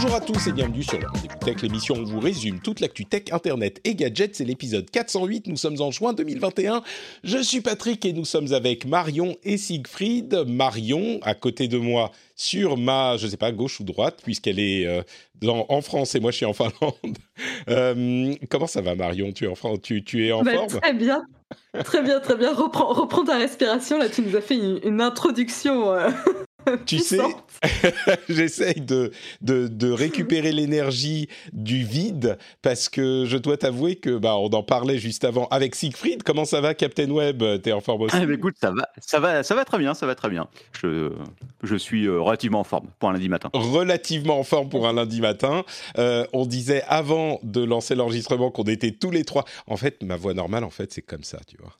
Bonjour à tous et bienvenue sur le Rendez-vous Tech, l'émission où on vous résume toute l'actu tech, internet et gadgets. C'est l'épisode 408, nous sommes en juin 2021. Je suis Patrick et nous sommes avec Marion et Siegfried. Marion, à côté de moi, sur ma, je sais pas, gauche ou droite, puisqu'elle est euh, dans, en France et moi je suis en Finlande. Euh, comment ça va Marion? Tu es, en, France tu, tu es en Bah, forme? Très bien. Très bien, très bien. Reprends, reprends ta respiration. Là, tu nous as fait une, une introduction. euh, Tu sais, j'essaye de, de, de récupérer l'énergie du vide parce que je dois t'avouer que bah on en parlait juste avant avec Siegfried. Comment ça va, Captain Web T'es en forme aussi? Ah, bah, écoute, ça va, ça va, ça va très bien, ça va très bien. Je, je suis euh, relativement en forme pour un lundi matin. relativement en forme pour un lundi matin. Euh, on disait avant de lancer l'enregistrement qu'on était tous les trois. En fait, ma voix normale, en fait, c'est comme ça, tu vois.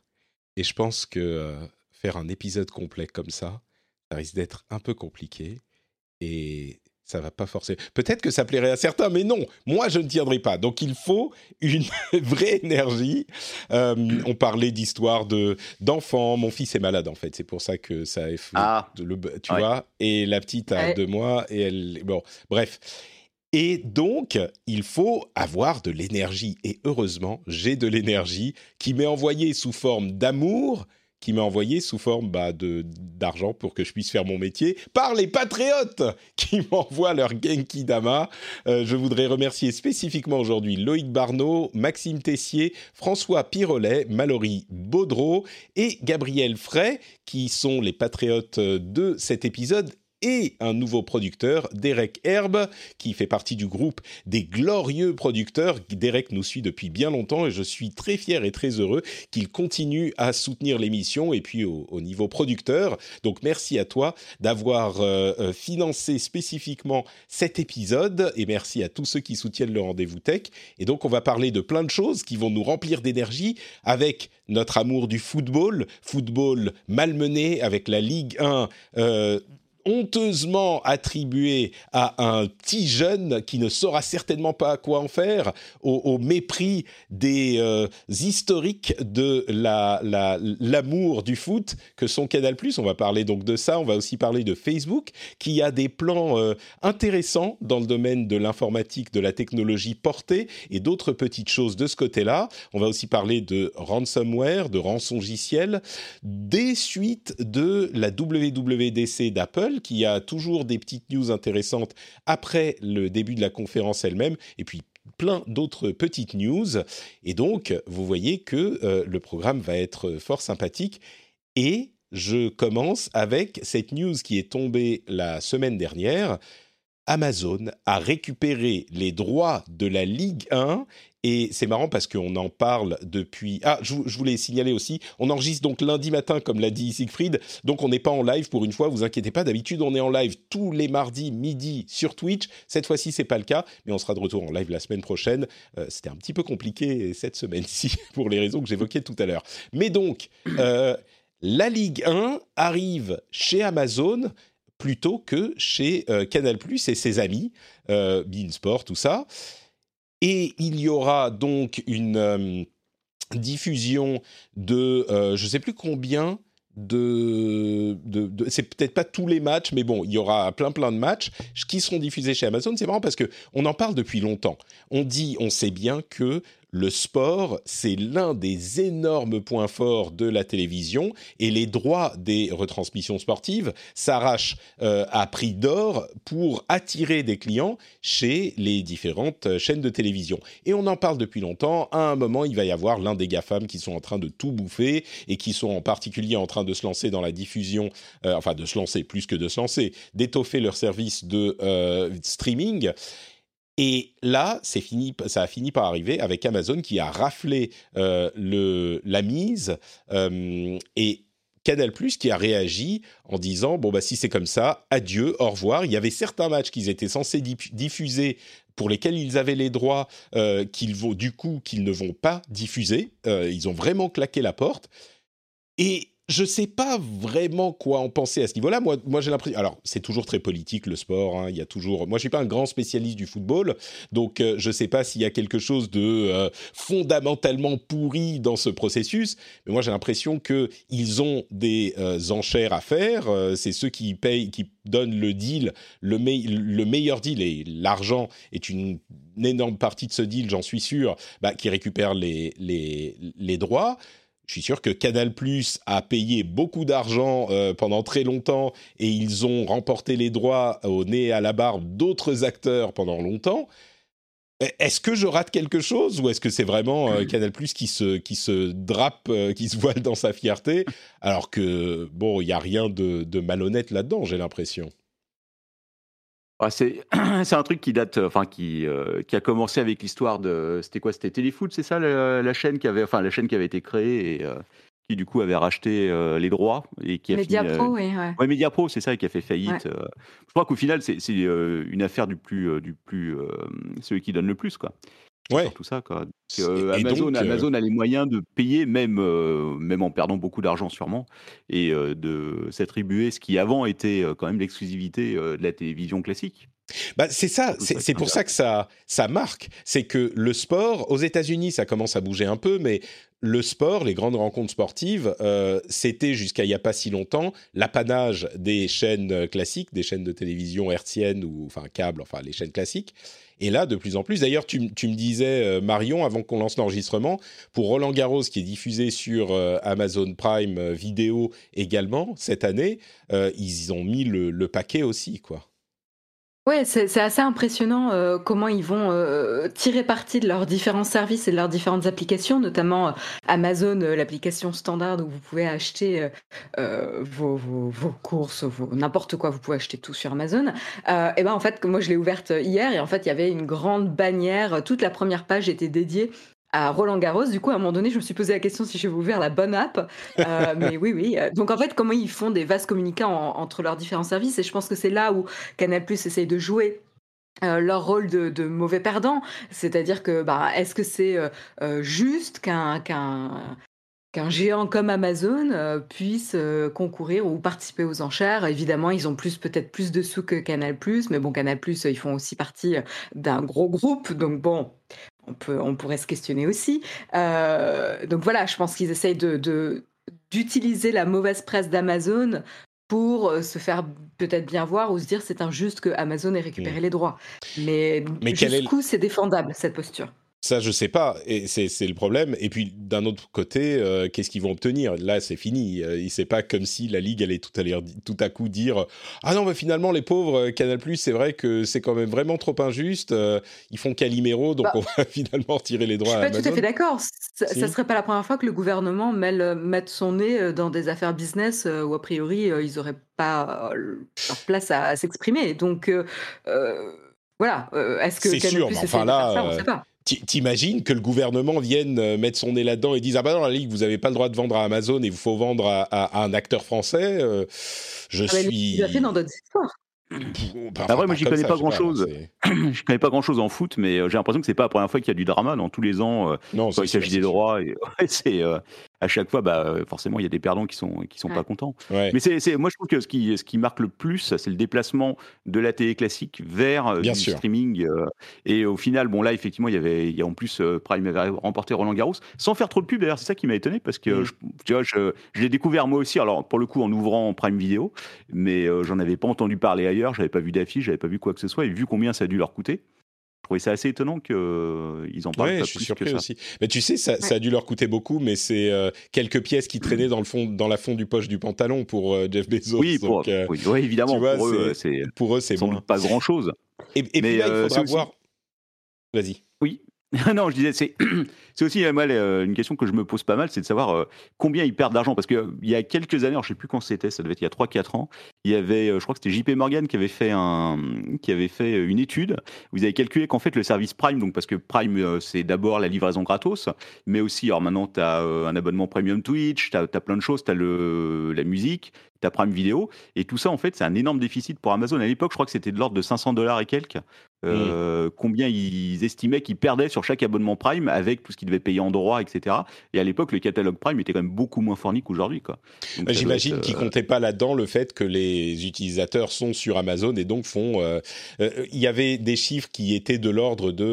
Et je pense que euh, faire un épisode complet comme ça, ça risque d'être un peu compliqué. Et ça va pas forcer. Peut-être que ça plairait à certains, mais non, moi je ne tiendrai pas. Donc il faut une vraie énergie. Euh, on parlait d'histoire de d'enfants. Mon fils est malade en fait, c'est pour ça que ça a fait Ah. de le, tu Ouais. vois. Et la petite a Ouais. deux mois et elle. Bon, bref. Et donc, il faut avoir de l'énergie. Et heureusement, j'ai de l'énergie qui m'est envoyée sous forme d'amour, qui m'est envoyée sous forme bah, d'argent pour que je puisse faire mon métier par les patriotes qui m'envoient leur Genki Dama. Euh, je voudrais remercier spécifiquement aujourd'hui Loïc Barneau, Maxime Tessier, François Pirolet, Mallory Baudreau et Gabriel Fray, qui sont les patriotes de cet épisode et un nouveau producteur, Derek Herbe, qui fait partie du groupe des glorieux producteurs. Derek nous suit depuis bien longtemps et je suis très fier et très heureux qu'il continue à soutenir l'émission et puis au, au niveau producteur. Donc merci à toi d'avoir euh, euh, financé spécifiquement cet épisode et merci à tous ceux qui soutiennent le rendez-vous tech. Et donc on va parler de plein de choses qui vont nous remplir d'énergie avec notre amour du football, football malmené avec la Ligue 1. euh, honteusement attribué à un petit jeune qui ne saura certainement pas quoi en faire, au, mépris des euh, historiques de la- la- l'amour du foot que sont Canal+. On va parler donc de ça. On va aussi parler de Facebook, qui a des plans euh, intéressants dans le domaine de l'informatique, de la technologie portée et d'autres petites choses de ce côté-là. On va aussi parler de ransomware, de rançongiciel, des suites de la WWDC d'Apple, qui a toujours des petites news intéressantes après le début de la conférence elle-même, et puis plein d'autres petites news. Et donc, vous voyez que euh, le programme va être fort sympathique. Et je commence avec cette news qui est tombée la semaine dernière. Amazon a récupéré les droits de la Ligue 1 et c'est marrant parce qu'on en parle depuis... Ah, je, voulais signaler aussi, on enregistre donc lundi matin, comme l'a dit Siegfried, donc on n'est pas en live pour une fois, vous inquiétez pas, d'habitude on est en live tous les mardis midi sur Twitch, cette fois-ci c'est pas le cas, mais on sera de retour en live la semaine prochaine. Euh, C'était un petit peu compliqué cette semaine-ci, pour les raisons que j'évoquais tout à l'heure. Mais donc, euh, la Ligue 1 arrive chez Amazon plutôt que chez euh, Canal+, et ses amis, euh, Beansport, tout ça. Et il y aura donc une euh, diffusion de, euh, je ne sais plus combien de, c'est peut-être pas tous les matchs, mais bon, il y aura plein plein de matchs qui seront diffusés chez Amazon. C'est marrant parce que on en parle depuis longtemps. On dit, on sait bien que le sport, c'est l'un des énormes points forts de la télévision et les droits des retransmissions sportives s'arrachent euh, à prix d'or pour attirer des clients chez les différentes euh, chaînes de télévision. Et on en parle depuis longtemps. À un moment, il va y avoir l'un des GAFAM qui sont en train de tout bouffer et qui sont en particulier en train de se lancer dans la diffusion, euh, enfin de se lancer plus que de se lancer, d'étoffer leur service de streaming. Et là, c'est fini, ça a fini par arriver avec Amazon qui a raflé euh, la mise euh, et Canal Plus qui a réagi en disant bon bah si c'est comme ça, adieu, au revoir. Il y avait certains matchs qu'ils étaient censés diffuser pour lesquels ils avaient les droits euh, qu'ils vont du coup qu'ils ne vont pas diffuser. Ils ont vraiment claqué la porte et je sais pas vraiment quoi en penser à ce niveau-là. Moi, j'ai l'impression. Alors, c'est toujours très politique le sport. Hein. Il y a toujours. Moi, je suis pas un grand spécialiste du football, donc euh, je sais pas s'il y a quelque chose de euh, fondamentalement pourri dans ce processus. Mais moi, j'ai l'impression que ils ont des euh, enchères à faire. c'est ceux qui payent, qui donnent le deal, le, le meilleur deal et l'argent est une, énorme partie de ce deal, j'en suis sûr, bah, qui récupère les droits. Je suis sûr que Canal Plus a payé beaucoup d'argent euh, pendant très longtemps et ils ont remporté les droits au nez et à la barbe d'autres acteurs pendant longtemps. E, est-ce que je rate quelque chose ou est-ce que c'est vraiment euh, Canal Plus qui se qui se drape, euh, qui se voile dans sa fierté, alors que bon, il y a rien de, de malhonnête là-dedans, j'ai l'impression. c'est un truc qui date, enfin qui, euh, qui a commencé avec l'histoire de, c'était quoi, c'était Téléfoot, c'est ça la, chaîne qui avait, enfin la chaîne qui avait été créée et euh, qui du coup avait racheté euh, les droits et qui a Mediapro, oui, ouais. ouais Mediapro, c'est ça, qui a fait faillite. je crois qu'au final c'est une affaire du plus, du plus, celui qui donne le plus quoi. Ouais. tout ça quoi. Amazon, Amazon a les moyens de payer même, même en perdant beaucoup d'argent sûrement et de s'attribuer ce qui avant était quand même l'exclusivité de la télévision classique. Bah, c'est ça, c'est pour ça que ça, ça marque. C'est que le sport, aux États-Unis, ça commence à bouger un peu, mais le sport, les grandes rencontres sportives, euh, c'était jusqu'à il n'y a pas si longtemps l'apanage des chaînes classiques, des chaînes de télévision hertziennes ou enfin câbles, enfin les chaînes classiques. Et là, de plus en plus, d'ailleurs, tu, me disais, euh, Marion, avant qu'on lance l'enregistrement, pour Roland Garros, qui est diffusé sur euh, Amazon Prime Vidéo également cette année, ils ont mis le, le paquet aussi, quoi. Ouais, c'est assez impressionnant euh, comment ils vont euh, tirer parti de leurs différents services et de leurs différentes applications, notamment euh, Amazon, l'application standard où vous pouvez acheter vos, vos, vos, courses, n'importe quoi, vous pouvez acheter tout sur Amazon. et ben en fait, moi je l'ai ouverte hier et en fait il y avait une grande bannière, toute la première page était dédiée à Roland Garros. Du coup, à un moment donné, je me suis posé la question si j'avais ouvert la bonne app. Euh, mais oui, oui. Donc, en fait, comment ils font des vases communicants entre leurs différents services? Et je pense que c'est là où Canal Plus essaye de jouer. Euh, leur rôle de, mauvais perdant, c'est-à-dire que bah, est-ce que c'est euh, juste qu'un qu'un géant comme Amazon puisse concourir ou participer aux enchères. Évidemment, ils ont plus peut-être plus de sous que Canal+, mais bon, Canal+, ils font aussi partie d'un gros groupe, donc bon, on, peut, on pourrait se questionner aussi. Euh, donc voilà, je pense qu'ils essayent de, d'utiliser la mauvaise presse d'Amazon pour euh, se faire peut-être bien voir ou se dire c'est injuste que Amazon ait récupéré mmh. les droits. Mais, Mais jusqu'où c'est défendable cette posture? Ça, je sais pas, et c'est le problème. Et puis d'un autre côté, euh, qu'est-ce qu'ils vont obtenir? Là, c'est fini. Euh, c'est pas comme si la ligue allait tout à, tout à coup dire ah non, mais finalement les pauvres euh, Canal c'est vrai que c'est quand même vraiment trop injuste. ils font Calimero, donc bah, on va finalement retirer les droits. Je suis pas tout à fait d'accord. Ça, ne serait pas la première fois que le gouvernement mêle, mette son nez dans des affaires business où a priori ils auraient pas leur place à, s'exprimer. Donc voilà. Est-ce que c'est sûr, mais enfin là, ça, on sait pas. T'imagines que le gouvernement vienne euh, mettre son nez là-dedans et dise ah bah non la ligue vous avez pas le droit de vendre à Amazon et il faut vendre à, un acteur français. Euh, je ah bah, suis. Il a fait dans d'autres histoires. Bah, moi, j'y connais pas grand chose. je connais pas grand chose en foot, mais euh, j'ai l'impression que c'est pas la première fois qu'il y a du drama dans tous les ans. non, quand il s'agit des droits, et, c'est à chaque fois, bah, forcément, il y a des perdants qui sont qui sont pas contents. Mais c'est, moi, je trouve que ce qui ce qui marque le plus, c'est le déplacement de la télé classique vers euh, du streaming. Euh, et au final, bon là, effectivement, il y avait, il y a en plus euh, Prime avait remporté Roland Garros, sans faire trop de pub. D'ailleurs, c'est ça qui m'a étonné parce que mm. je, tu vois, je, je l'ai découvert moi aussi. Alors pour le coup, en ouvrant Prime Vidéo, mais j'en avais pas entendu parler ailleurs. J'avais pas vu d'affiche, j'avais pas vu quoi que ce soit. Et vu combien ça a dû leur coûter trouvais ça assez étonnant qu'ils euh, en parlent pas je suis surpris aussi. Mais tu sais, ça, ça, a dû leur coûter beaucoup, mais c'est euh, quelques pièces qui traînaient dans le fond, dans la fond du poche du pantalon pour euh, Jeff Bezos. Oui, pour, oui, évidemment. pour, eux, c'est pour eux, c'est bon. Pas grand chose. Et, et mais, puis là, il faudra voir. Vas-y. Oui. non, je disais, c'est, aussi moi, une question que je me pose pas mal, c'est de savoir combien ils perdent d'argent. Parce qu'il y a quelques années, je ne sais plus quand c'était, ça devait être il y a 3-4 ans, il y avait, je crois que c'était JP Morgan qui avait fait un, qui avait fait une étude. Vous avez calculé qu'en fait le service Prime, donc parce que Prime c'est d'abord la livraison gratos, mais aussi alors maintenant tu as un abonnement premium Twitch, tu as, plein de choses, tu as la musique, tu as Prime Vidéo et tout ça en fait c'est un énorme déficit pour Amazon. À l'époque, je crois que c'était de l'ordre de 500 dollars et quelques. Euh, combien ils estimaient qu'ils perdaient sur chaque abonnement Prime avec tout ce qu'ils devaient payer en droit, etc. Et à l'époque, le catalogue Prime était quand même beaucoup moins fourni qu'aujourd'hui. Bah, j'imagine qu'ils ne euh, comptaient pas là-dedans le fait que les utilisateurs sont sur Amazon et donc font. Euh, il y avait des chiffres qui étaient de l'ordre de.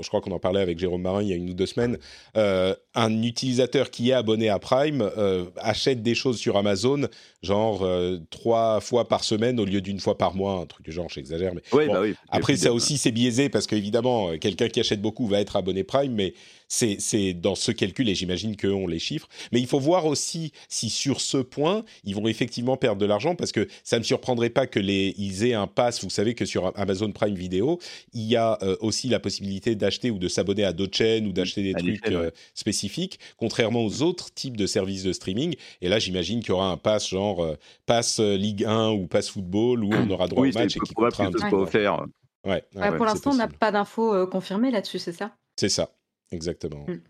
je crois qu'on en parlait avec Jérôme Marin il y a une ou deux semaines. un utilisateur qui est abonné à Prime achète des choses sur Amazon genre trois fois par semaine au lieu d'une fois par mois, un truc du genre, j'exagère. Mais oui, bah oui, après, ça aussi, c'est biaisé parce qu'évidemment, euh, quelqu'un qui achète beaucoup va être abonné Prime, mais c'est dans ce calcul et j'imagine qu'on les chiffres. Mais il faut voir aussi si sur ce point, ils vont effectivement perdre de l'argent parce que ça ne me surprendrait pas que les, ils aient un pass. Vous savez que sur Amazon Prime Video, il y a euh, aussi la possibilité d'acheter ou de s'abonner à d'autres chaînes ou d'acheter des trucs euh, spécifiques, contrairement aux autres types de services de streaming. Et là, j'imagine qu'il y aura un pass genre pass Ligue 1 ou pass football où on aura droit au match et qui coûtera un petit peu. Offert. Ouais, pour l'instant, on n'a pas d'infos euh, confirmées là-dessus, c'est ça? C'est ça, exactement. Hmm.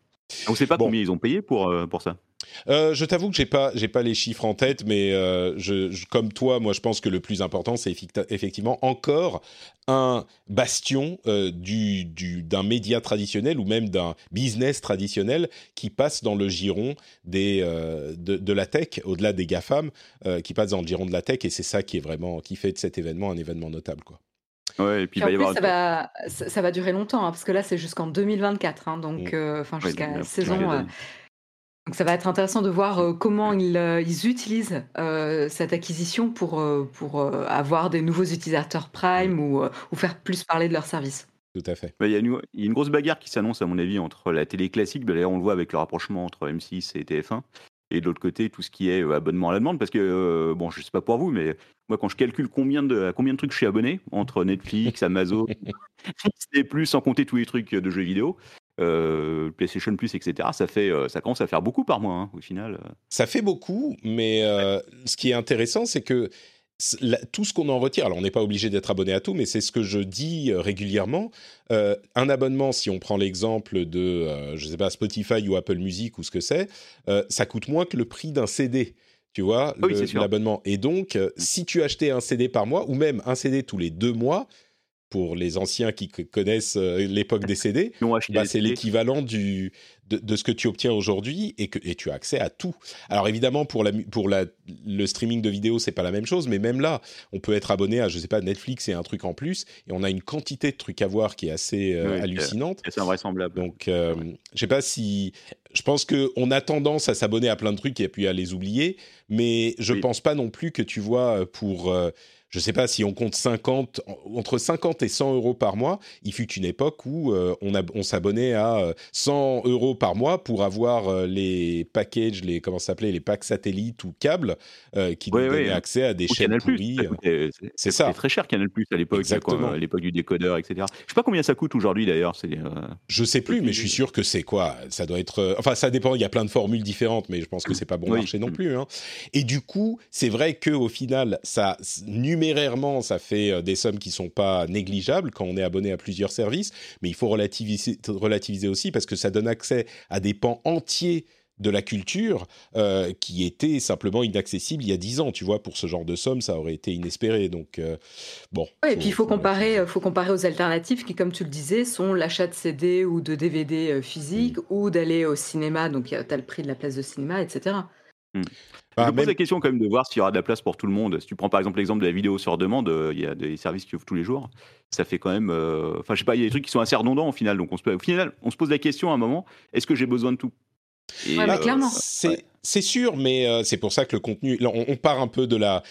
On ne sait pas combien ils ont payé pour, euh, pour ça? Euh, je t'avoue que j'ai pas j'ai pas les chiffres en tête, mais je, comme toi, moi je pense que le plus important c'est effectivement encore un bastion du, du, d'un média traditionnel ou même d'un business traditionnel qui passe dans le giron des de, de, la tech, au-delà des gafam, qui passe dans le giron de la tech et c'est ça qui est vraiment qui fait de cet événement un événement notable quoi. Ouais, et puis, ça, va, ça, va durer longtemps, hein, parce que là, c'est jusqu'en 2024, hein, donc, mmh. euh, enfin, jusqu'à la saison. Euh, donc, ça va être intéressant de voir euh, comment ils, ils utilisent cette acquisition pour, pour avoir des nouveaux utilisateurs Prime mmh. ou, ou, faire plus parler de leur service. Tout à fait. Bah, il y, a une grosse bagarre qui s'annonce, à mon avis, entre la télé classique, d'ailleurs, on le voit avec le rapprochement entre M6 et TF1, et de l'autre côté tout ce qui est euh, abonnement à la demande parce que euh, bon je sais pas pour vous mais moi quand je calcule combien de à combien de trucs je suis abonné entre Netflix, Amazon, Disney Plus sans compter tous les trucs de jeux vidéo, euh, PlayStation Plus etc. ça fait ça commence à faire beaucoup par mois hein, au final. Ça fait beaucoup mais ce qui est intéressant c'est que tout ce qu'on en retire, alors on n'est pas obligé d'être abonné à tout, mais c'est ce que je dis euh, régulièrement. Euh, un abonnement, si on prend l'exemple de, euh, je sais pas, Spotify ou Apple Music ou ce que c'est, ça coûte moins que le prix d'un CD. Tu vois, l'abonnement. Et donc, si tu achetais un CD par mois, ou même un CD tous les deux mois, pour les anciens qui connaissent l'époque des CD, bah, c'est l'équivalent du, de, ce que tu obtiens aujourd'hui et que et tu as accès à tout. Alors évidemment pour la pour la le streaming de vidéos c'est pas la même chose, mais même là on peut être abonné à je sais pas Netflix et un truc en plus et on a une quantité de trucs à voir qui est assez euh, hallucinante. C'est invraisemblable. Donc euh, je sais pas si je pense que on a tendance à s'abonner à plein de trucs et puis à les oublier, mais je pense pas non plus que tu vois pour euh, je ne sais pas si on compte 50, entre 50 et 100 euros par mois, il fut une époque où euh, on, on s'abonnait à 100 euh, euros par mois pour avoir euh, les packages, les comment s'appelait, les packs satellites ou câbles qui nous donnaient accès à des chaînes pourries. C'est ça. C'était très cher Canal Plus à l'époque, à l'époque du décodeur, etc. Je sais pas combien ça coûte aujourd'hui d'ailleurs. C'est. Je sais plus, mais je suis sûr que c'est quoi? Ça doit être. Enfin, ça dépend. Il y a plein de formules différentes, mais je pense que c'est pas bon marché non plus. Hein. Et du coup, c'est vrai que au final, ça numérairement, ça fait euh, des sommes qui sont pas négligeables quand on est abonné à plusieurs services, mais il faut relativiser, relativiser aussi parce que ça donne accès à des pans entiers de la culture euh, qui étaient simplement inaccessibles il y a dix ans. Tu vois, pour ce genre de somme, ça aurait été inespéré. Donc, euh, bon. et puis il faut comparer, faut comparer aux alternatives qui, comme tu le disais, sont l'achat de CD ou de DVD physique mm. ou d'aller au cinéma. Donc, tu as le prix de la place de cinéma, etc. Je me pose la question quand même de voir s'il y aura de la place pour tout le monde. Si tu prends par exemple l'exemple de la vidéo sur demande, euh, il y a des services qui ouvrent tous les jours. Ça fait quand même. Euh, enfin, je sais pas, il y a des trucs qui sont assez redondants au final. Donc, on se, au final, on se pose la question à un moment est-ce que j'ai besoin de tout? Bah, clairement. C'est sûr, mais euh, c'est pour ça que le contenu. on, part un peu de la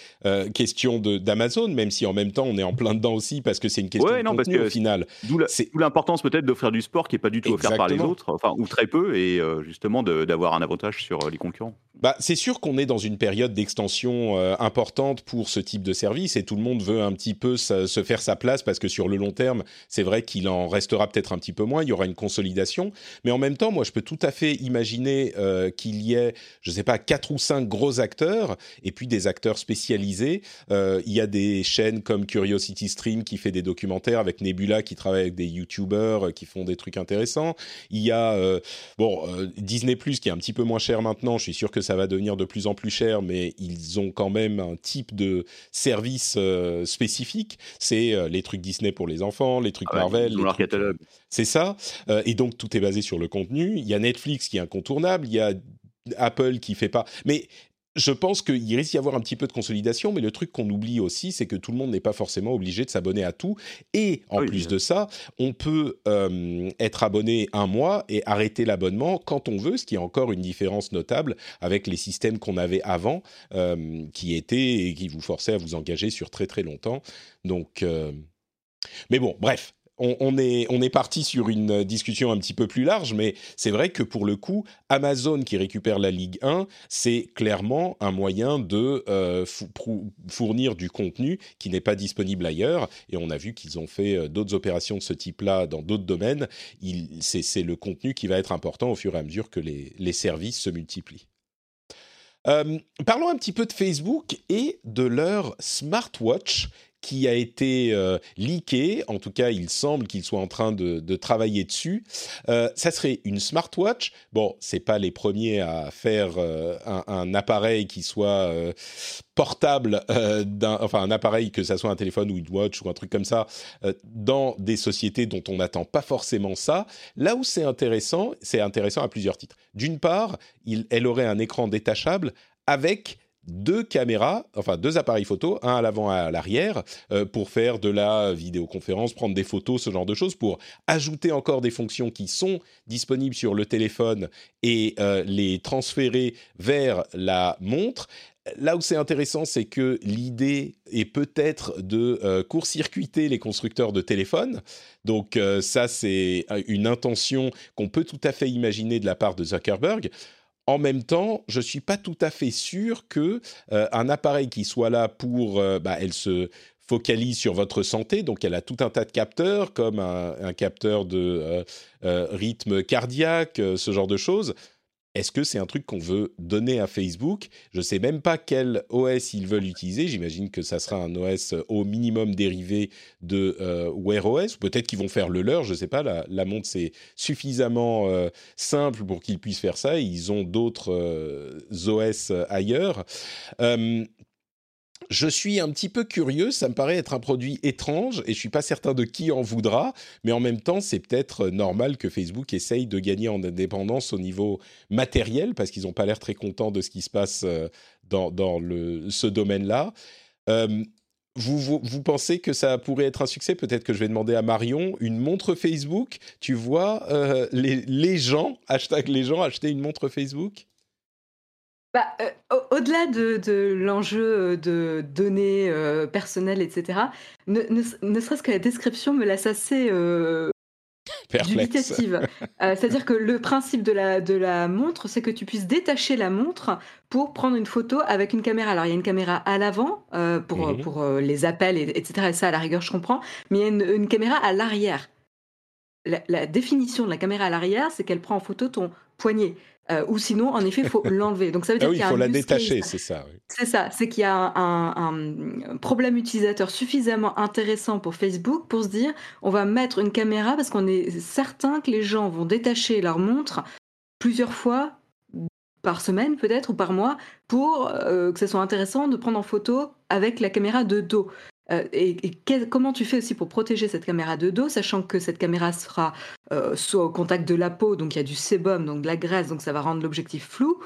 question d'Amazon, même si en même temps on est en plein dedans aussi parce que c'est une question de contenu au final. D'où l'importance peut-être d'offrir du sport qui est pas du tout offert par les autres, enfin ou très peu, et justement d'avoir un avantage sur les concurrents. bah, c'est sûr qu'on est dans une période d'extension euh, importante pour ce type de service et tout le monde veut un petit peu se faire sa place parce que sur le long terme, c'est vrai qu'il en restera peut-être un petit peu moins, il y aura une consolidation. Mais en même temps, moi, je peux tout à fait imaginer euh, qu'il y ait, je ne sais pas, quatre ou cinq gros acteurs et puis des acteurs spécialisés. Euh, il y a des chaînes comme Curiosity Stream qui fait des documentaires avec Nebula qui travaille avec des YouTubers qui font des trucs intéressants. Il y a, bon, Disney Plus qui est un petit peu moins cher maintenant, je suis sûr que ça va devenir de plus en plus cher, mais ils ont quand même un type de service euh, spécifique. C'est euh, les trucs Disney pour les enfants, les trucs ah Marvel. leur catalogue. C'est ça. Euh, et donc tout est basé sur le contenu. Il y a Netflix qui est incontournable. Il y a Apple qui fait pas. Mais je pense qu'il risque d'y avoir un petit peu de consolidation, mais le truc qu'on oublie aussi, c'est que tout le monde n'est pas forcément obligé de s'abonner à tout. Et en plus de ça, on peut euh, être abonné un mois et arrêter l'abonnement quand on veut, ce qui est encore une différence notable avec les systèmes qu'on avait avant, euh, qui étaient et qui vous forçaient à vous engager sur très très longtemps. Donc, euh, mais bon, bref, on, est, parti sur une discussion un petit peu plus large, mais c'est vrai que pour le coup, Amazon qui récupère la Ligue 1, c'est clairement un moyen de euh, fournir du contenu qui n'est pas disponible ailleurs. Et on a vu qu'ils ont fait euh, d'autres opérations de ce type-là dans d'autres domaines. C'est le contenu qui va être important au fur et à mesure que les, services se multiplient. Euh, parlons un petit peu de Facebook et de leur smartwatch qui a été euh, leaké. En tout cas, il semble qu'il soit en train de, travailler dessus. Euh, ça serait une smartwatch. Bon, c'est pas les premiers à faire euh, un, appareil qui soit euh, portable, enfin un appareil que ça soit un téléphone ou une watch ou un truc comme ça, dans des sociétés dont on n'attend pas forcément ça. Là où c'est intéressant, c'est intéressant à plusieurs titres. D'une part, elle aurait un écran détachable avec deux caméras, enfin deux appareils photo, un à l'avant et à l'arrière, euh, pour faire de la vidéoconférence, prendre des photos, ce genre de choses, pour ajouter encore des fonctions qui sont disponibles sur le téléphone et euh, les transférer vers la montre. Là où c'est intéressant, c'est que l'idée est peut-être de euh, court-circuiter les constructeurs de téléphones. Donc ça, c'est une intention qu'on peut tout à fait imaginer de la part de Zuckerberg. En même temps, je suis pas tout à fait sûr que euh, un appareil qui soit là pour, euh, bah, elle se focalise sur votre santé, donc elle a tout un tas de capteurs comme un, capteur de euh, rythme cardiaque, ce genre de choses. Est-ce que c'est un truc qu'on veut donner à Facebook? Je ne sais même pas quel OS ils veulent utiliser. J'imagine que ça sera un OS au minimum dérivé de euh, Wear OS. Peut-être qu'ils vont faire le leur. Je ne sais pas. La, montre c'est suffisamment euh, simple pour qu'ils puissent faire ça. Ils ont d'autres euh, OS ailleurs je suis un petit peu curieux, ça me paraît être un produit étrange et je suis pas certain de qui en voudra, mais en même temps, c'est peut-être normal que Facebook essaye de gagner en indépendance au niveau matériel parce qu'ils n'ont pas l'air très contents de ce qui se passe euh, dans, ce domaine-là. Euh, vous, pensez que ça pourrait être un succès? Peut-être que je vais demander à Marion une montre Facebook. Tu vois euh, les, gens, les gens, acheter une montre Facebook? Bah, euh, au-delà de, l'enjeu euh, de données euh, personnelles, etc., ne, serait-ce que la description me laisse assez euh, dubitative. C'est-à-dire que le principe de la, de la montre, c'est que tu puisses détacher la montre pour prendre une photo avec une caméra. Alors, il y a une caméra à l'avant pour, mhm. pour les appels, etc. Et ça, à la rigueur, je comprends. Mais il y a une, caméra à l'arrière. La, la, définition de la caméra à l'arrière, c'est qu'elle prend en photo ton poignet. Euh, ou sinon, en effet, il faut l'enlever. Donc ça veut ah dire qu'il faut la détacher, c'est ça. C'est ça, c'est qu'il y a un, problème utilisateur suffisamment intéressant pour Facebook pour se dire, on va mettre une caméra parce qu'on est certain que les gens vont détacher leur montre plusieurs fois par semaine peut-être ou par mois pour euh, que ce soit intéressant de prendre en photo avec la caméra de dos. Euh, et, comment tu fais aussi pour protéger cette caméra de dos, sachant que cette caméra sera euh, soit au contact de la peau, donc il y a du sébum, donc de la graisse, donc ça va rendre l'objectif flou,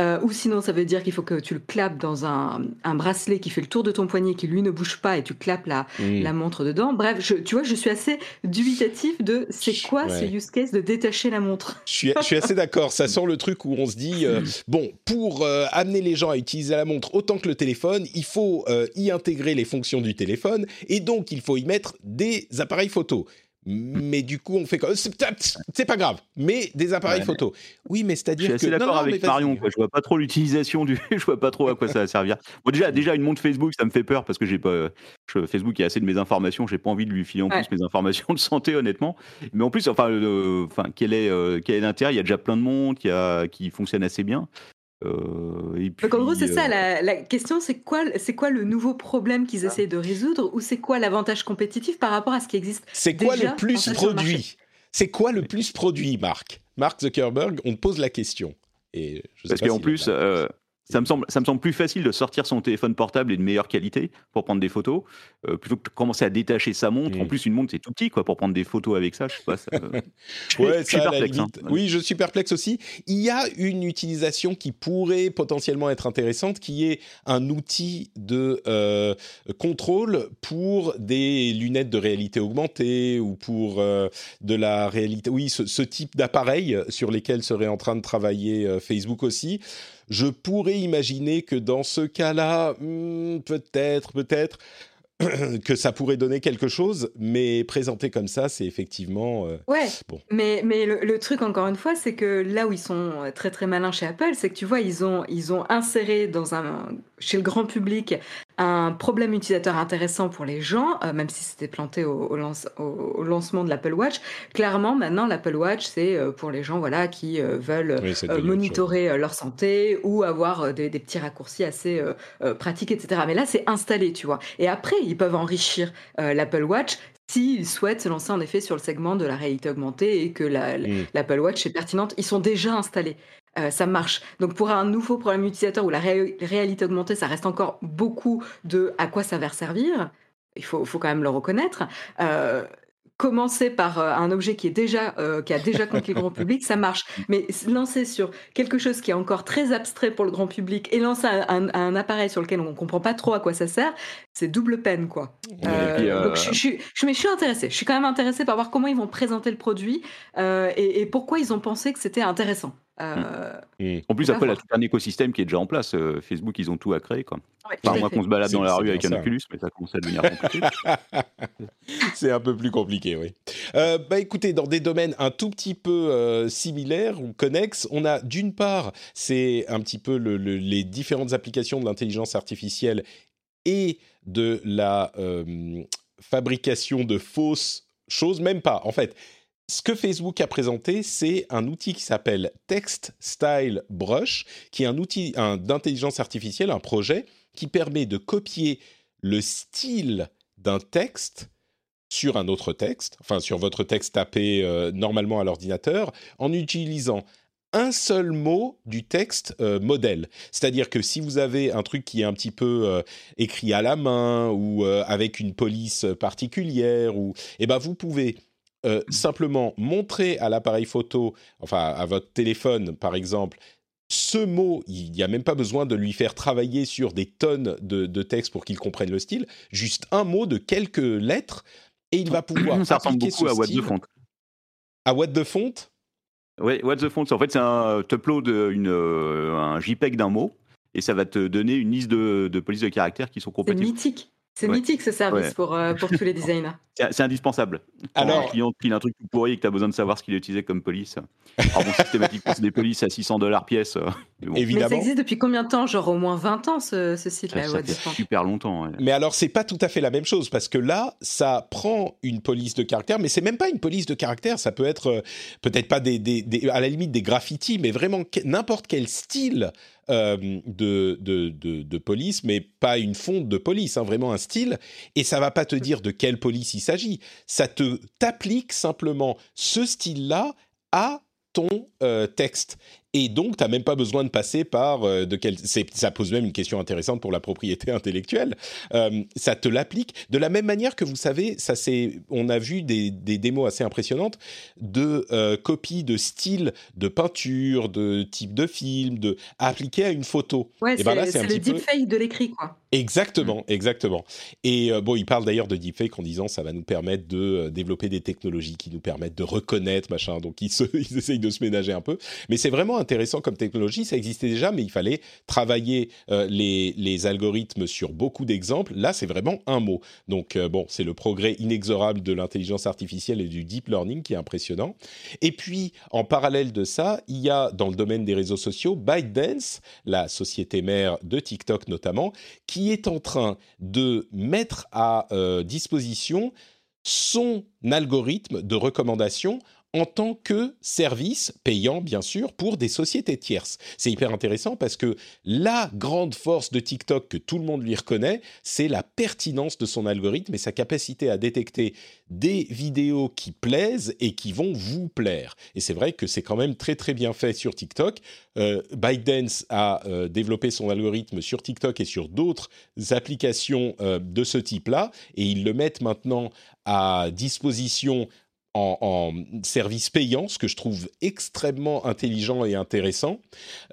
euh, ou sinon, ça veut dire qu'il faut que tu le clapes dans un, bracelet qui fait le tour de ton poignet, qui lui ne bouge pas, et tu clapes la, mm. la montre dedans. Bref, tu vois, je suis assez dubitatif de c'est quoi ce use case de détacher la montre. Je suis, je suis assez d'accord. Ça sent le truc où on se dit euh, bon, pour euh, amener les gens à utiliser la montre autant que le téléphone, il faut y intégrer les fonctions du téléphone, et donc il faut y mettre des appareils photo. Mais du coup, on fait comme c'est pas grave. Mais des appareils photo. Oui, mais c'est-à-dire que. Je suis d'accord avec Marion. Quoi. Je vois pas trop l'utilisation du. je vois pas trop à quoi ça va servir. Bon, déjà, déjà une montre Facebook, ça me fait peur parce que j'ai pas. Facebook, il y a assez de mes informations. J'ai pas envie de lui filer en plus mes informations de santé, honnêtement. Mais en plus, enfin, enfin, quel est euh, quel est l'intérêt Il y a déjà plein de monde qui a qui fonctionne assez bien. Euh, Donc en gros, c'est ça euh, la, question, c'est quoi, c'est quoi le nouveau problème qu'ils essaient de résoudre ou c'est quoi l'avantage compétitif par rapport à ce qui existe C'est quoi le plus produit? C'est quoi le plus produit, Marc? Mark Zuckerberg, on te pose la question. Et je Parce qu'en plus, ça me, semble, ça me semble plus facile de sortir son téléphone portable et de meilleure qualité pour prendre des photos, euh, plutôt que de commencer à détacher sa montre. En mm. plus, une montre, c'est tout petit quoi, pour prendre des photos avec ça. Je sais pas. Ça, ouais, je suis perplexe. Hein. Oui, je suis perplexe aussi. Il y a une utilisation qui pourrait potentiellement être intéressante, qui est un outil de euh, contrôle pour des lunettes de réalité augmentée ou pour euh, de la réalité. Oui, ce, ce type d'appareil sur lesquels serait en train de travailler Facebook aussi. Je pourrais imaginer que dans ce cas-là, hmm, peut-être, peut-être, que ça pourrait donner quelque chose, mais présenté comme ça, c'est effectivement. Euh, ouais. Bon. Mais, mais le, truc, encore une fois, c'est que là où ils sont très très malins chez Apple, c'est que tu vois, ils ont, ils ont inséré dans un, chez le grand public un problème utilisateur intéressant pour les gens, euh, même si c'était planté au, au, lancement de l'Apple Watch. Clairement, maintenant, l'Apple Watch, c'est euh, pour les gens voilà, qui veulent monitorer leur santé ou avoir des, des petits raccourcis assez pratiques, etc. Mais là, c'est installé, tu vois. Et après, ils peuvent enrichir euh, l'Apple Watch s'ils souhaitent se lancer en effet sur le segment de la réalité augmentée et que mm. l'Apple Watch est pertinente, ils sont déjà installés. Euh, ça marche. Donc pour un nouveau problème utilisateur où la réalité augmentée, ça reste encore beaucoup de à quoi ça va servir, il faut, faut quand même le reconnaître. Euh, commencer par euh, un objet qui est déjà euh, qui a déjà conquis le grand public, ça marche. Mais lancer sur quelque chose qui est encore très abstrait pour le grand public et lancer un, appareil sur lequel on comprend pas trop à quoi ça sert, c'est double peine quoi. Euh, donc je, je, je, je, suis intéressée. Je suis quand même intéressée par voir comment ils vont présenter le produit et, et pourquoi ils ont pensé que c'était intéressant. Euh, mmh. En plus, après, il y a tout un écosystème qui est déjà en place. Euh, Facebook, ils ont tout à créer. Quoi. enfin, moins qu'on se balade dans la rue avec un Oculus, mais ça commence à devenir compliqué. c'est un peu plus compliqué, oui. Euh, bah, écoutez, dans des domaines un tout petit peu similaires ou connexes, on a d'une part, c'est un petit peu les différentes applications de l'intelligence artificielle et de la fabrication de fausses choses, même pas. En fait, ce que Facebook a présenté, c'est un outil qui s'appelle Text Style Brush, qui est un outil d'intelligence artificielle, un projet qui permet de copier le style d'un texte sur un autre texte, enfin sur votre texte tapé euh, normalement à l'ordinateur, en utilisant un seul mot du texte euh, modèle. C'est-à-dire que si vous avez un truc qui est un petit peu euh, écrit à la main ou avec une police particulière, ou, eh ben vous pouvez euh, simplement montrer à l'appareil photo, enfin à votre téléphone par exemple, ce mot, il n'y a même pas besoin de lui faire travailler sur des tonnes de, de textes pour qu'il comprenne le style, juste un mot de quelques lettres, et il va pouvoir Ça ressemble beaucoup à What the Font. À What the Font? Oui, What the Font, en fait c'est un upload une, euh, un JPEG d'un mot, et ça va te donner une liste de, de polices de caractères qui sont compatibles. C'est mythique. C'est mythique ce service pour, euh, pour tous les designers. C'est indispensable. Alors, un client qui a un truc pourri et que tu as besoin de savoir ce qu'il a utilisé comme police. Alors bon, systématiquement, c'est des polices à 600 dollars pièce. Euh, Évidemment. mais, ça existe depuis combien de temps? Genre au moins 20 ans ce, ce site-là. Ça, fait super longtemps. Mais alors, c'est pas tout à fait la même chose parce que là, ça prend une police de caractère, mais c'est même pas une police de caractère. Ça peut être euh, peut-être pas des, des, des, à la limite des graffitis, mais vraiment n'importe quel style euh, de, police, mais pas une fonte de police, hein, vraiment un style. Et ça va pas te dire de quelle police il s'agit. Ça te t'applique simplement ce style-là à ton euh, texte. Et donc, tu n'as même pas besoin de passer par euh, de quel. Ça pose même une question intéressante pour la propriété intellectuelle. Euh, ça te l'applique de la même manière que vous savez, ça c'est. On a vu des, des, démos assez impressionnantes de euh, copies de style de peinture, de type de film, de appliqué à une photo. Ouais, ben c'est le deepfake de l'écrit, quoi. Exactement, exactement. Et bon, il parle d'ailleurs de deepfake en disant ça va nous permettre de développer des technologies qui nous permettent de reconnaître machin. Donc ils, se, ils essayent de se ménager un peu, mais c'est vraiment intéressant comme technologie. Ça existait déjà, mais il fallait travailler les, les, algorithmes sur beaucoup d'exemples. Là, c'est vraiment un mot. Donc, bon, c'est le progrès inexorable de l'intelligence artificielle et du deep learning qui est impressionnant. Et puis, en parallèle de ça, il y a dans le domaine des réseaux sociaux ByteDance, la société mère de TikTok notamment, qui est en train de mettre à disposition son algorithme de recommandation en tant que service payant, bien sûr, pour des sociétés tierces. C'est hyper intéressant parce que la grande force de TikTok que tout le monde lui reconnaît, c'est la pertinence de son algorithme et sa capacité à détecter des vidéos qui plaisent et qui vont vous plaire. Et c'est vrai que c'est quand même très très bien fait sur TikTok. Euh, ByteDance a euh, développé son algorithme sur TikTok et sur d'autres applications euh, de ce type-là, et ils le mettent maintenant à disposition en, service payant, ce que je trouve extrêmement intelligent et intéressant.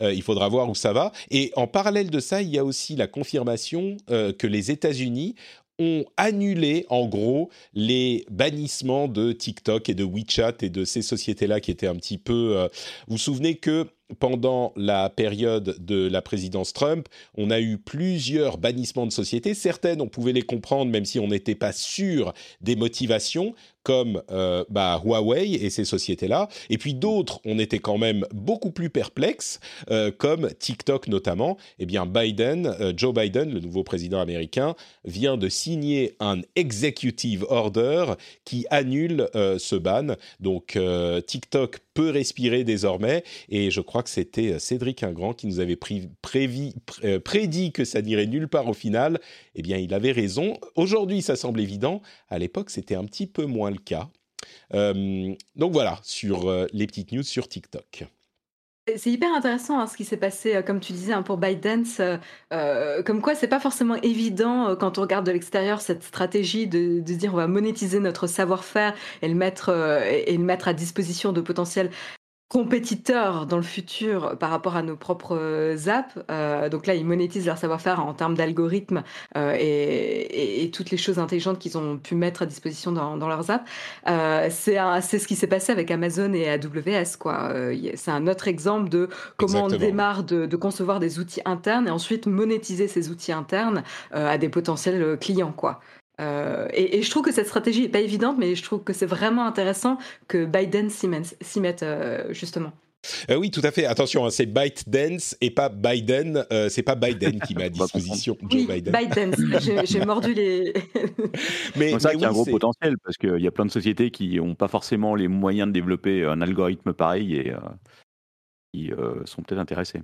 Euh, il faudra voir où ça va. Et en parallèle de ça, il y a aussi la confirmation euh, que les États-Unis ont annulé en gros les bannissements de TikTok et de WeChat et de ces sociétés-là qui étaient un petit peu... Euh, vous vous souvenez que pendant la période de la présidence Trump, on a eu plusieurs bannissements de sociétés. Certaines, on pouvait les comprendre, même si on n'était pas sûr des motivations, comme euh, bah, Huawei et ces sociétés-là. Et puis d'autres, on était quand même beaucoup plus perplexes, euh, comme TikTok notamment. Eh bien, Biden, euh, Joe Biden, le nouveau président américain, vient de signer un executive order qui annule ce ban. Donc, TikTok peut respirer désormais. Et je crois que c'était euh, Cédric Ingrand qui nous avait euh, prédit que ça n'irait nulle part au final. Eh bien, il avait raison. Aujourd'hui, ça semble évident. À l'époque, c'était un petit peu moins le cas. Euh, donc voilà, sur les petites news sur TikTok. C'est hyper intéressant hein, ce qui s'est passé, comme tu disais, hein, pour ByteDance. comme quoi, c'est pas forcément évident quand on regarde de l'extérieur cette stratégie de, dire on va monétiser notre savoir-faire et et le mettre à disposition de potentiels compétiteurs dans le futur par rapport à nos propres euh, apps. Euh, donc là, ils monétisent leur savoir-faire en termes d'algorithmes euh, et, toutes les choses intelligentes qu'ils ont pu mettre à disposition dans, leurs apps. c'est ce qui s'est passé avec Amazon et AWS. quoi. c'est un autre exemple de comment on démarre de, de, concevoir des outils internes et ensuite monétiser ces outils internes à des potentiels clients. quoi. Euh, et, je trouve que cette stratégie n'est pas évidente, mais je trouve que c'est vraiment intéressant que Biden s'y mette, euh, justement. Euh, oui, tout à fait. Attention, hein, c'est ByteDance et pas Biden. c'est pas Biden qui met à disposition Joe Biden. ByteDance. J'ai mordu les. mais c'est ça qu'il y a un gros potentiel parce qu'il y a plein de sociétés qui n'ont pas forcément les moyens de développer un algorithme pareil et qui sont peut-être intéressés.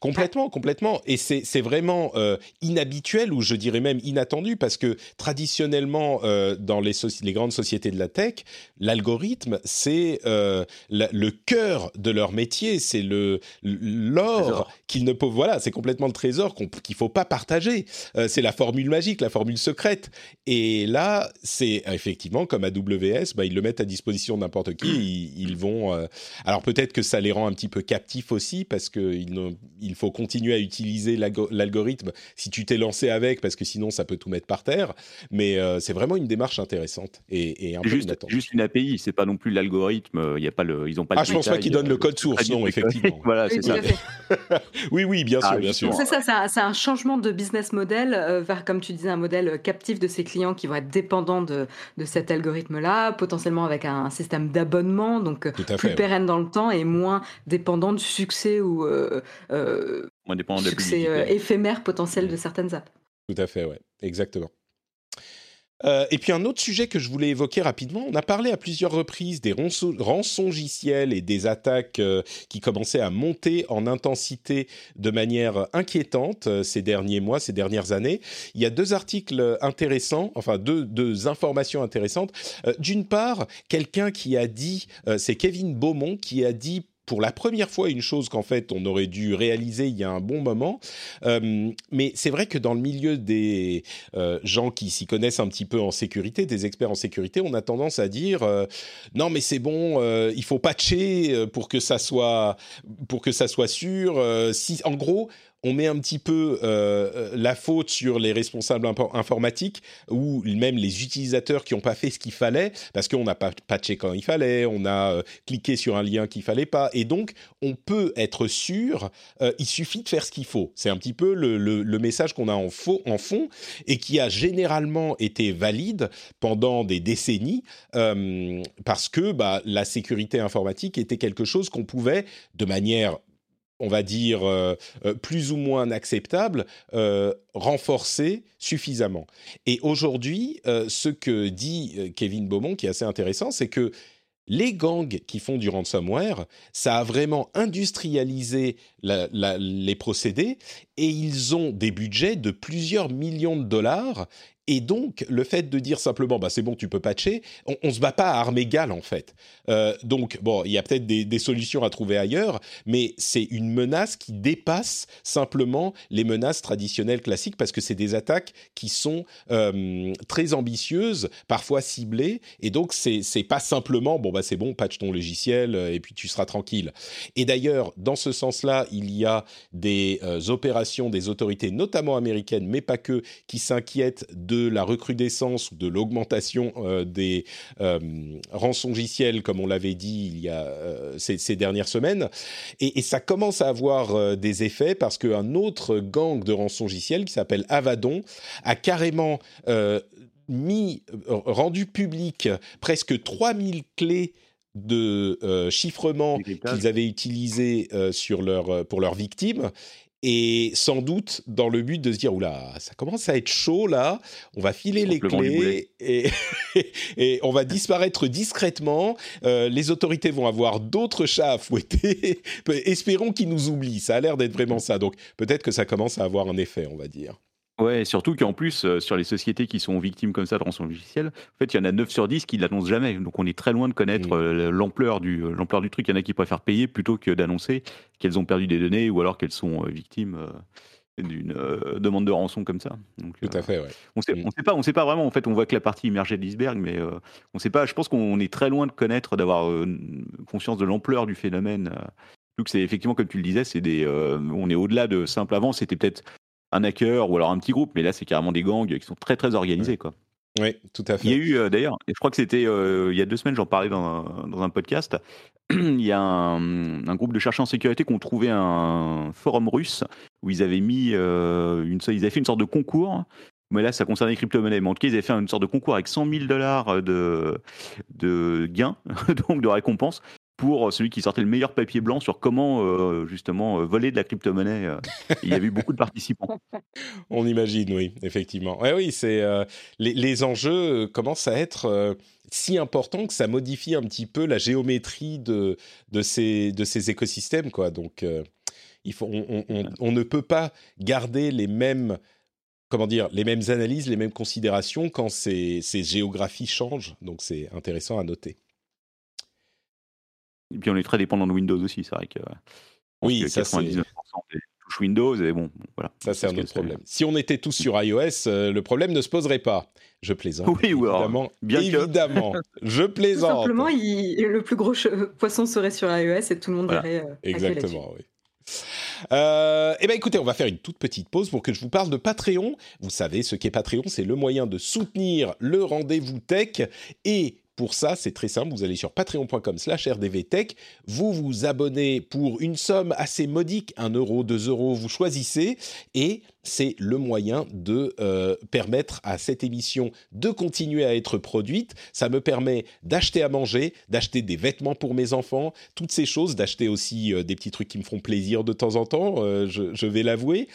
Complètement, complètement. Et c'est vraiment euh, inhabituel ou je dirais même inattendu parce que traditionnellement, euh, dans les, les, grandes sociétés de la tech, l'algorithme, c'est euh, le cœur de leur métier, c'est le l'or qu'ils ne peuvent. Voilà, c'est complètement le trésor qu'il ne faut pas partager. c'est la formule magique, la formule secrète. Et là, c'est effectivement comme AWS, bah, ils le mettent à disposition de n'importe qui. Ils, ils vont. alors peut-être que ça les rend un petit peu captifs aussi parce qu'ils ne il faut continuer à utiliser l'algorithme si tu t'es lancé avec, parce que sinon ça peut tout mettre par terre. Mais euh, c'est vraiment une démarche intéressante et, un peu juste, juste une API, c'est pas non plus l'algorithme. Il y a pas le, ils ont pas. Ah, je pense pas qu'ils donnent le code source, non, effectivement. voilà, c'est ça. oui, oui, bien ah, sûr, bien sûr. C'est ça, c'est un, changement de business model euh, vers, comme tu disais, un modèle captif de ses clients qui vont être dépendants de, de cet algorithme-là, potentiellement avec un, système d'abonnement, donc plus pérenne dans le temps et moins dépendant du succès ou euh, euh, Moins dépendant de succès euh, éphémère potentiel de certaines apps. Tout à fait, ouais, exactement. Euh, et puis un autre sujet que je voulais évoquer rapidement, on a parlé à plusieurs reprises des rançongiciels et des attaques qui commençaient à monter en intensité de manière inquiétante ces derniers mois, ces dernières années. Il y a deux articles intéressants, enfin deux, deux informations intéressantes. D'une part, quelqu'un qui a dit, c'est Kevin Beaumont qui a dit pour la première fois une chose qu'en fait on aurait dû réaliser il y a un bon moment. Euh, mais c'est vrai que dans le milieu des euh, gens qui s'y connaissent un petit peu en sécurité, des experts en sécurité, on a tendance à dire euh, non mais c'est bon, il faut patcher pour que ça soit pour que ça soit sûr. si en gros on met un petit peu euh, la faute sur les responsables informatiques ou même les utilisateurs qui n'ont pas fait ce qu'il fallait parce qu'on n'a pas patché quand il fallait, on a cliqué sur un lien qu'il fallait pas. Et donc, on peut être sûr, il suffit de faire ce qu'il faut. C'est un petit peu le, message qu'on a en, faux, en fond et qui a généralement été valide pendant des décennies parce que bah, la sécurité informatique était quelque chose qu'on pouvait, de manière on va dire, euh, euh, plus ou moins acceptable, euh, renforcer suffisamment. Et aujourd'hui, ce que dit Kevin Beaumont, qui est assez intéressant, c'est que les gangs qui font du ransomware, ça a vraiment industrialisé les procédés et ils ont des budgets de plusieurs millions de dollars et donc, le fait de dire simplement, bah, c'est bon, tu peux patcher, on, ne se bat pas à armes égales, en fait. Euh, donc, bon, il y a peut-être des, solutions à trouver ailleurs, mais c'est une menace qui dépasse simplement les menaces traditionnelles classiques, parce que c'est des attaques qui sont euh, très ambitieuses, parfois ciblées, et donc, c'est, c'est pas simplement, bon, bah, c'est bon, patch ton logiciel, euh, et puis tu seras tranquille. Et d'ailleurs, dans ce sens-là, il y a des opérations des autorités, notamment américaines, mais pas que, qui s'inquiètent de de la recrudescence ou de l'augmentation euh, des euh, rançongiciels, comme on l'avait dit il y a euh, ces, dernières semaines. Et, ça commence à avoir des effets parce qu'un autre gang de rançongiciels qui s'appelle Avadon a carrément mis, rendu public presque 3000 clés de chiffrement qu'ils avaient utilisées sur leur, pour leurs victimes et sans doute dans le but de se dire oula ça commence à être chaud là. On va filer les clés et, et, on va disparaître discrètement. Euh, les autorités vont avoir d'autres chats à fouetter. Espérons qu'ils nous oublient. Ça a l'air d'être vraiment ça. Donc peut-être que ça commence à avoir un effet on va dire Ouais, surtout qu'en plus, euh, sur les sociétés qui sont victimes comme ça de rançon logiciel, en fait, il y en a 9 sur 10 qui l'annoncent jamais. Donc, on est très loin de connaître euh, l'ampleur du, euh, l'ampleur du truc. Il y en a qui préfèrent payer plutôt que d'annoncer qu'elles ont perdu des données ou alors qu'elles sont victimes d'une demande de rançon comme ça. Donc, Tout à fait, ouais. On sait, mmh. on sait pas, on sait pas vraiment. En fait, on voit que la partie immergée de l'iceberg, mais on sait pas. Je pense qu'on est très loin de connaître, d'avoir conscience de l'ampleur du phénomène. Donc c'est effectivement comme tu le disais, c'est des, on est au-delà de simple avant. C'était peut-être un hacker ou alors un petit groupe, mais là c'est carrément des gangs qui sont très très organisés quoi. Oui, tout à fait. Il y a eu euh, d'ailleurs, je crois que c'était euh, il y a deux semaines, j'en parlais dans, dans, un podcast. il y a un, groupe de chercheurs en sécurité qui ont trouvé un forum russe où ils avaient mis euh, une, ils avaient fait une sorte de concours. Mais là, ça concernait les crypto-monnaies. Mais en tout cas, ils avaient fait une sorte de concours avec 100 000 dollars de, de gains, donc de récompenses, pour celui qui sortait le meilleur papier blanc sur comment euh, justement euh, voler de la crypto-monnaie. Euh. Il y a eu beaucoup de participants. On imagine, oui, effectivement. Ouais, oui, c'est les, enjeux commencent à être si importants que ça modifie un petit peu la géométrie de, de, ces, de ces écosystèmes, quoi. Donc, il faut, on, on, on, ne peut pas garder les mêmes comment dire, les mêmes analyses, les mêmes considérations quand ces, ces géographies changent. Donc, c'est intéressant à noter. Et puis on est très dépendant de Windows aussi, c'est vrai que. Oui, ça 99% des touches Windows et bon, voilà. Ça c'est un autre problème. Si on était tous sur iOS, euh, le problème ne se poserait pas. Je plaisante. Oui, évidemment. Bien évidemment. Je plaisante. Tout simplement, le plus gros poisson serait sur iOS et tout le monde voilà. Euh, Exactement, oui. Euh, eh bien écoutez, on va faire une toute petite pause pour que je vous parle de Patreon. Vous savez ce qu'est Patreon, c'est le moyen de soutenir le rendez-vous tech et pour ça, c'est très simple, vous allez sur patreon.com slash rdvtech, vous vous abonnez pour une somme assez modique, 1 euro, 2 euros, vous choisissez, et c'est le moyen de euh, permettre à cette émission de continuer à être produite. Ça me permet d'acheter à manger, d'acheter des vêtements pour mes enfants, toutes ces choses, d'acheter aussi euh, des petits trucs qui me font plaisir de temps en temps, euh, je, vais l'avouer.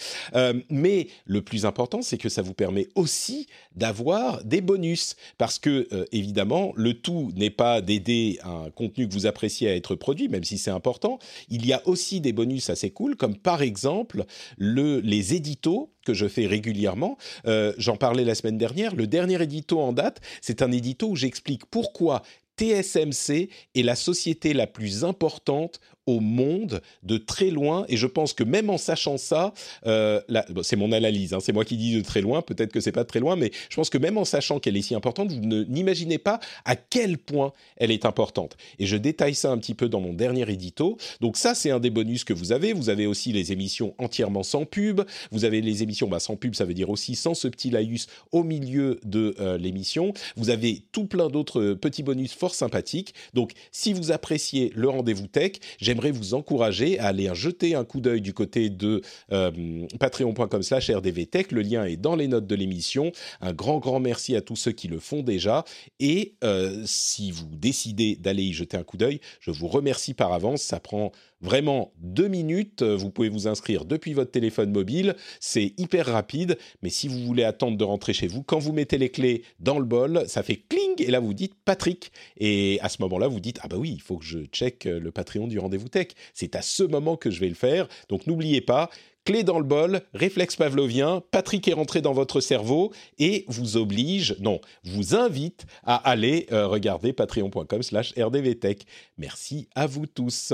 mais le plus important, c'est que ça vous permet aussi d'avoir des bonus, parce que évidemment, le tout n'est pas d'aider un contenu que vous appréciez à être produit, même si c'est important. Il y a aussi des bonus assez cool, comme par exemple le, les éditos que je fais régulièrement. Euh, j'en parlais la semaine dernière. Le dernier édito en date, c'est un édito où j'explique pourquoi TSMC est la société la plus importante au monde de très loin. Et je pense que même en sachant ça, euh, c'est mon analyse, hein, c'est moi qui dis de très loin, peut-être que c'est pas de très loin, mais je pense que même en sachant qu'elle est si importante, vous n'imaginez pas à quel point elle est importante. Et je détaille ça un petit peu dans mon dernier édito. Donc ça, c'est un des bonus que vous avez. Vous avez aussi les émissions entièrement sans pub. Vous avez les émissions bah, sans pub, ça veut dire aussi sans ce petit laïus au milieu de euh, l'émission. Vous avez tout plein d'autres petits bonus fort sympathiques. Donc si vous appréciez le rendez-vous tech, j'aimerais vous encourager à aller jeter un coup d'œil du côté de euh, patreon.com slash rdvtech. Le lien est dans les notes de l'émission. Un grand, grand merci à tous ceux qui le font déjà. Et euh, si vous décidez d'aller y jeter un coup d'œil, je vous remercie par avance. Ça prend vraiment deux minutes. Vous pouvez vous inscrire depuis votre téléphone mobile. C'est hyper rapide. Mais si vous voulez attendre de rentrer chez vous, quand vous mettez les clés dans le bol, ça fait cling et là vous dites Patrick. Et à ce moment-là, vous dites ah bah oui, il faut que je check le Patreon du rendez-vous tech. C'est à ce moment que je vais le faire. Donc n'oubliez pas. Clé dans le bol, réflexe pavlovien, Patrick est rentré dans votre cerveau et vous oblige, non, vous invite à aller euh, regarder patreon.com slash rdvtech. Merci à vous tous.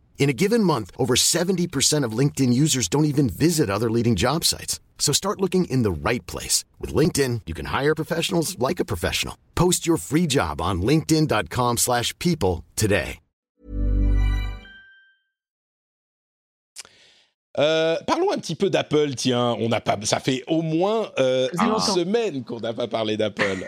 In a given month, over 70% of LinkedIn users don't even visit other leading job sites. So start looking in the right place. With LinkedIn, you can hire professionals like a professional. Post your free job on linkedin.com slash people today. Euh, parlons un petit peu d'Apple, tiens. On n'a pas, ça fait au moins euh, une semaine qu'on n'a pas parlé d'Apple.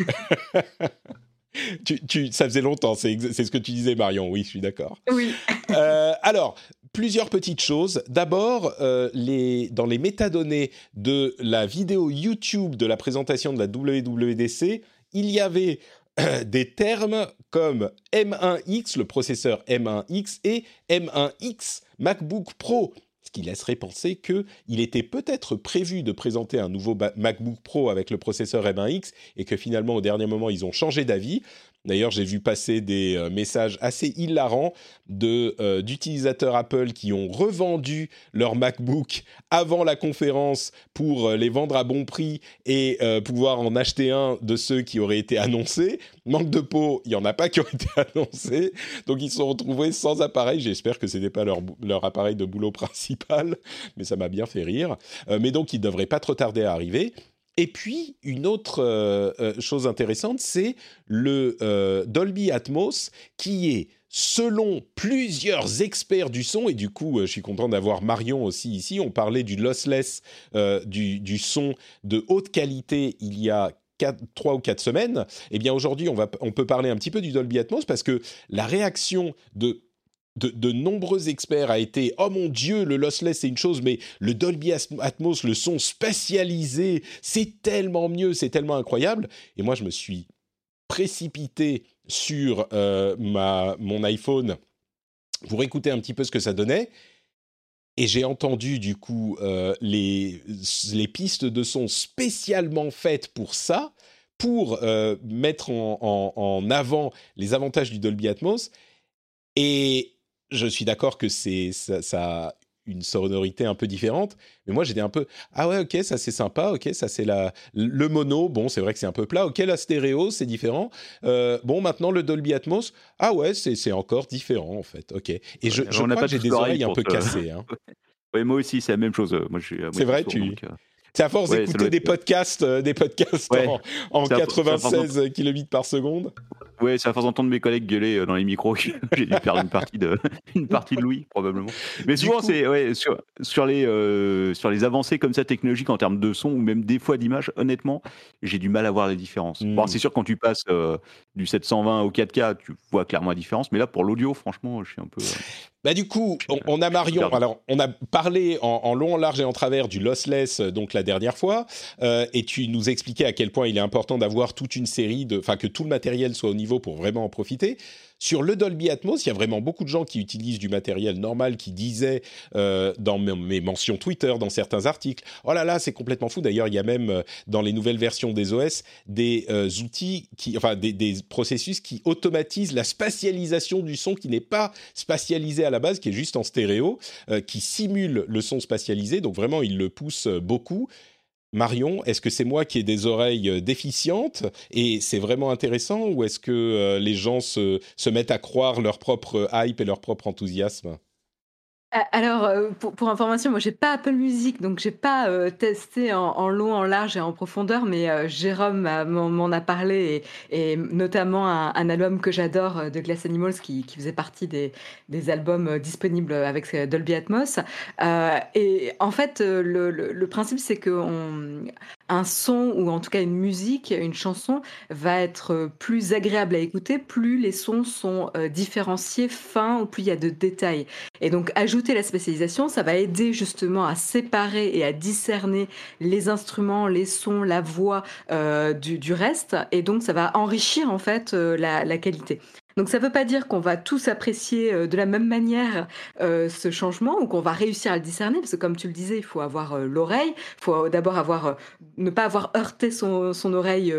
tu, tu, ça faisait longtemps, c'est ce que tu disais, Marion. Oui, je suis d'accord. Oui. euh, alors, plusieurs petites choses. D'abord, euh, les, dans les métadonnées de la vidéo YouTube de la présentation de la WWDC, il y avait euh, des termes comme M1X, le processeur M1X, et M1X MacBook Pro qui laisserait penser qu'il était peut-être prévu de présenter un nouveau MacBook Pro avec le processeur M1X et que finalement au dernier moment ils ont changé d'avis. D'ailleurs, j'ai vu passer des euh, messages assez hilarants euh, d'utilisateurs Apple qui ont revendu leur MacBook avant la conférence pour euh, les vendre à bon prix et pouvoir en acheter un de ceux qui auraient été annoncés. Manque de peau, il y en a pas qui ont été annoncés, donc ils se sont retrouvés sans appareil. J'espère que c'était pas leur appareil de boulot principal, mais ça m'a bien fait rire. mais donc ils devraient pas trop tarder à arriver. Et puis, une autre euh, euh, chose intéressante, c'est le euh, Dolby Atmos qui est, selon plusieurs experts du son, et du coup, je suis content d'avoir Marion aussi ici, on parlait du lossless, du, son de haute qualité il y a trois ou quatre semaines. Eh bien, aujourd'hui, on, on peut parler un petit peu du Dolby Atmos parce que la réaction de de, nombreux experts a été oh mon dieu le lossless c'est une chose mais le Dolby Atmos le son spécialisé c'est tellement mieux c'est tellement incroyable. Et moi je me suis précipité sur euh, ma mon iPhone pour écouter un petit peu ce que ça donnait. Et j'ai entendu du coup euh, les, les pistes de son spécialement faites pour ça pour euh, mettre en, en avant les avantages du Dolby Atmos. Et je suis d'accord que c'est ça, a une sonorité un peu différente, mais moi j'étais un peu ah ouais ok ça c'est sympa ok ça c'est la le mono bon c'est vrai que c'est un peu plat ok la stéréo c'est différent euh, bon maintenant le Dolby Atmos ah ouais c'est encore différent en fait ok et je, je crois que j'ai des oreilles un peu cassées hein. oui moi aussi c'est la même chose c'est vrai tu C'est à force d'écouter des podcasts, euh, des podcasts en, 96 km par seconde. Ouais, c'est à force d'entendre mes collègues gueuler euh, dans les micros j'ai dû perdre une partie de une partie de Louis probablement. Mais souvent c'est ouais, sur, sur les euh, sur les avancées comme ça technologiques en termes de son ou même des fois d'image, honnêtement, j'ai du mal à voir les différences. Bon, hmm. c'est sûr quand tu passes du 720 au 4K, tu vois clairement la différence, mais là pour l'audio, franchement, je suis un peu bah du coup, on, a Marion. Alors, on a parlé en, long, en large et en travers du lossless donc la dernière fois, euh, et tu nous expliquais à quel point il est important d'avoir toute une série de, enfin que tout le matériel soit au niveau pour vraiment en profiter. Sur le Dolby Atmos, il y a vraiment beaucoup de gens qui utilisent du matériel normal, qui disaient euh, dans mes mentions Twitter, dans certains articles, oh là là, c'est complètement fou. D'ailleurs, il y a même euh, dans les nouvelles versions des OS des euh, outils, enfin des, processus qui automatisent la spatialisation du son qui n'est pas spatialisé à la base, qui est juste en stéréo, qui simule le son spatialisé. Donc vraiment, il le pousse beaucoup. Marion, est-ce que c'est moi qui ai des oreilles euh, déficientes et c'est vraiment intéressant ou est-ce que euh, les gens se, se mettent à croire leur propre hype et leur propre enthousiasme? Alors, euh, pour, information, moi j'ai pas Apple Music, donc j'ai pas euh, testé en, long, en large et en profondeur, mais euh, Jérôme m'en a parlé et, notamment un, album que j'adore de Glass Animals qui, faisait partie des, albums disponibles avec Dolby Atmos. et en fait, le, le principe c'est que on, un son ou en tout cas une musique, une chanson va être plus agréable à écouter, plus les sons sont différenciés, fins, ou plus il y a de détails. Et donc ajouter la spécialisation, ça va aider justement à séparer et à discerner les instruments, les sons, la voix du, reste, et donc ça va enrichir en fait la qualité. Donc ça ne veut pas dire qu'on va tous apprécier euh, de la même manière euh, ce changement ou qu'on va réussir à le discerner, parce que comme tu le disais, il faut avoir euh, l'oreille, il faut d'abord avoir ne pas avoir heurté son, son oreille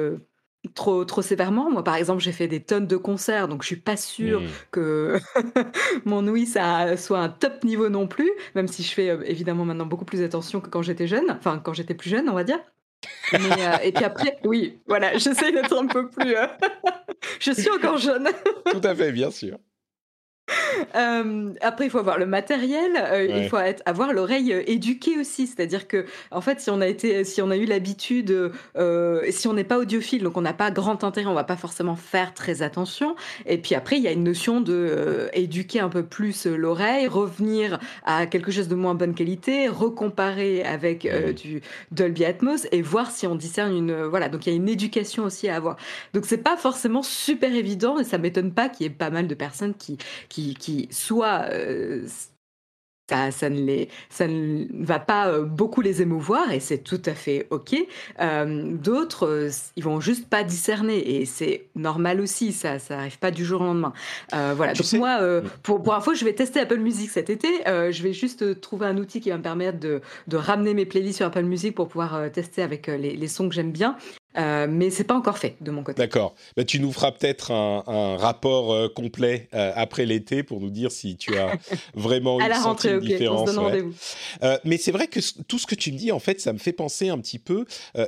trop trop sévèrement. Moi, par exemple, j'ai fait des tonnes de concerts, donc je suis pas sûre mmh. que mon ouïe ça soit un top niveau non plus, même si je fais évidemment maintenant beaucoup plus attention que quand j'étais jeune, enfin quand j'étais plus jeune, on va dire. Euh, et puis après, oui, voilà, j'essaie d'être un peu plus. Euh, je suis encore jeune. Tout à fait, bien sûr. Euh, après, il faut avoir le matériel, euh, il faut être, avoir l'oreille euh, éduquée aussi. C'est-à-dire que, en fait, si on a été, si on a eu l'habitude, si on n'est pas audiophile, donc on n'a pas grand intérêt, on va pas forcément faire très attention. Et puis après, il y a une notion de éduquer un peu plus l'oreille, revenir à quelque chose de moins bonne qualité, recomparer avec du Dolby Atmos et voir si on discerne une, voilà. Donc il y a une éducation aussi à avoir. Donc c'est pas forcément super évident et ça m'étonne pas qu'il y ait pas mal de personnes qui qui, soit euh, ça, ne les, ça ne va pas euh, beaucoup les émouvoir et c'est tout à fait ok. Euh, d'autres, ils vont juste pas discerner et c'est normal aussi. Ça, ça arrive pas du jour au lendemain. voilà. Donc moi, pour pour info, je vais tester Apple Music cet été. je vais juste trouver un outil qui va me permettre de, de ramener mes playlists sur Apple Music pour pouvoir tester avec les, les, sons que j'aime bien. Euh, mais c'est pas encore fait de mon côté. D'accord. Bah, tu nous feras peut-être un, rapport euh, complet euh, après l'été pour nous dire si tu as vraiment eu senti une différence. mais c'est vrai que tout ce que tu me dis, en fait, ça me fait penser un petit peu,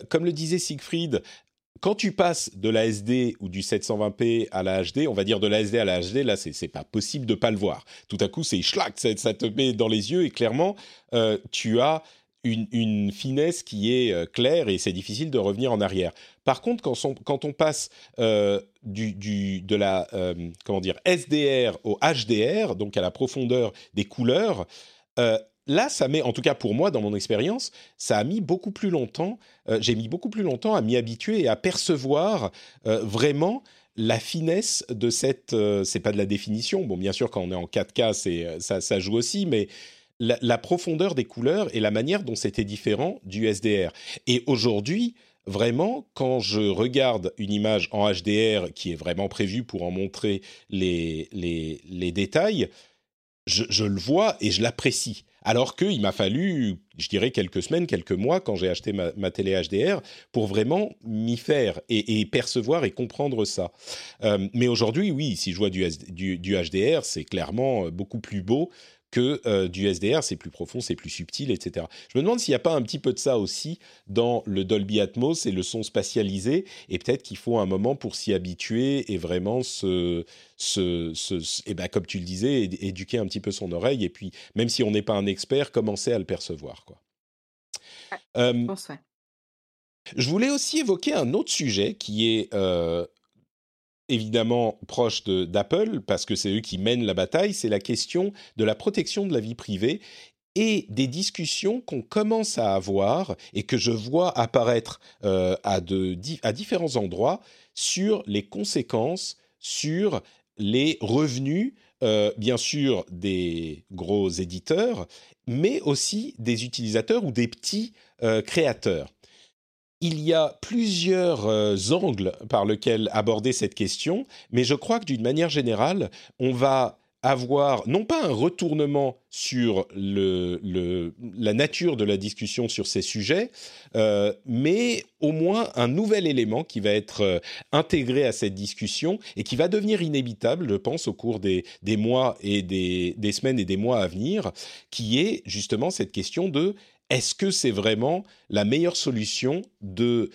comme le disait Siegfried, quand tu passes de la SD ou du 720p à la HD, on va dire de la SD à la HD, là, c'est pas possible de pas le voir. Tout à coup, c'est schlack, ça, ça, te met dans les yeux et clairement, tu as une, finesse qui est euh, claire et c'est difficile de revenir en arrière. Par contre, quand on, passe euh, du, de la euh, comment dire SDR au HDR, donc à la profondeur des couleurs, là, ça met, en tout cas pour moi, dans mon expérience, ça a mis beaucoup plus longtemps. J'ai mis beaucoup plus longtemps à m'y habituer et à percevoir vraiment la finesse de cette. c'est pas de la définition. Bon, bien sûr, quand on est en 4K, c'est ça, ça joue aussi, mais la, profondeur des couleurs et la manière dont c'était différent du SDR. Et aujourd'hui, vraiment, quand je regarde une image en HDR qui est vraiment prévue pour en montrer les, les, détails, je, le vois et je l'apprécie. Alors qu'il m'a fallu, je dirais, quelques semaines, quelques mois, quand j'ai acheté ma, télé HDR, pour vraiment m'y faire et, percevoir et comprendre ça. Euh, mais aujourd'hui, oui, si je vois du, du HDR, c'est clairement beaucoup plus beau que euh, du SDR, c'est plus profond, c'est plus subtil, etc. Je me demande s'il n'y a pas un petit peu de ça aussi dans le Dolby Atmos et le son spatialisé, et peut-être qu'il faut un moment pour s'y habituer et vraiment se, se, et ben, comme tu le disais, éduquer un petit peu son oreille, et puis même si on n'est pas un expert, commencer à le percevoir. Quoi. je pense, ouais. Je voulais aussi évoquer un autre sujet qui est évidemment proche d'Apple, parce que c'est eux qui mènent la bataille, c'est la question de la protection de la vie privée et des discussions qu'on commence à avoir et que je vois apparaître euh, à, différents endroits sur les conséquences sur les revenus, euh, bien sûr, des gros éditeurs, mais aussi des utilisateurs ou des petits euh, créateurs il y a plusieurs euh, angles par lesquels aborder cette question, mais je crois que d'une manière générale, on va avoir non pas un retournement sur la nature de la discussion sur ces sujets, euh, mais au moins un nouvel élément qui va être euh, intégré à cette discussion et qui va devenir inévitable, je pense, au cours des, mois et des semaines et des mois à venir, qui est justement cette question de est-ce que c'est vraiment la meilleure solution de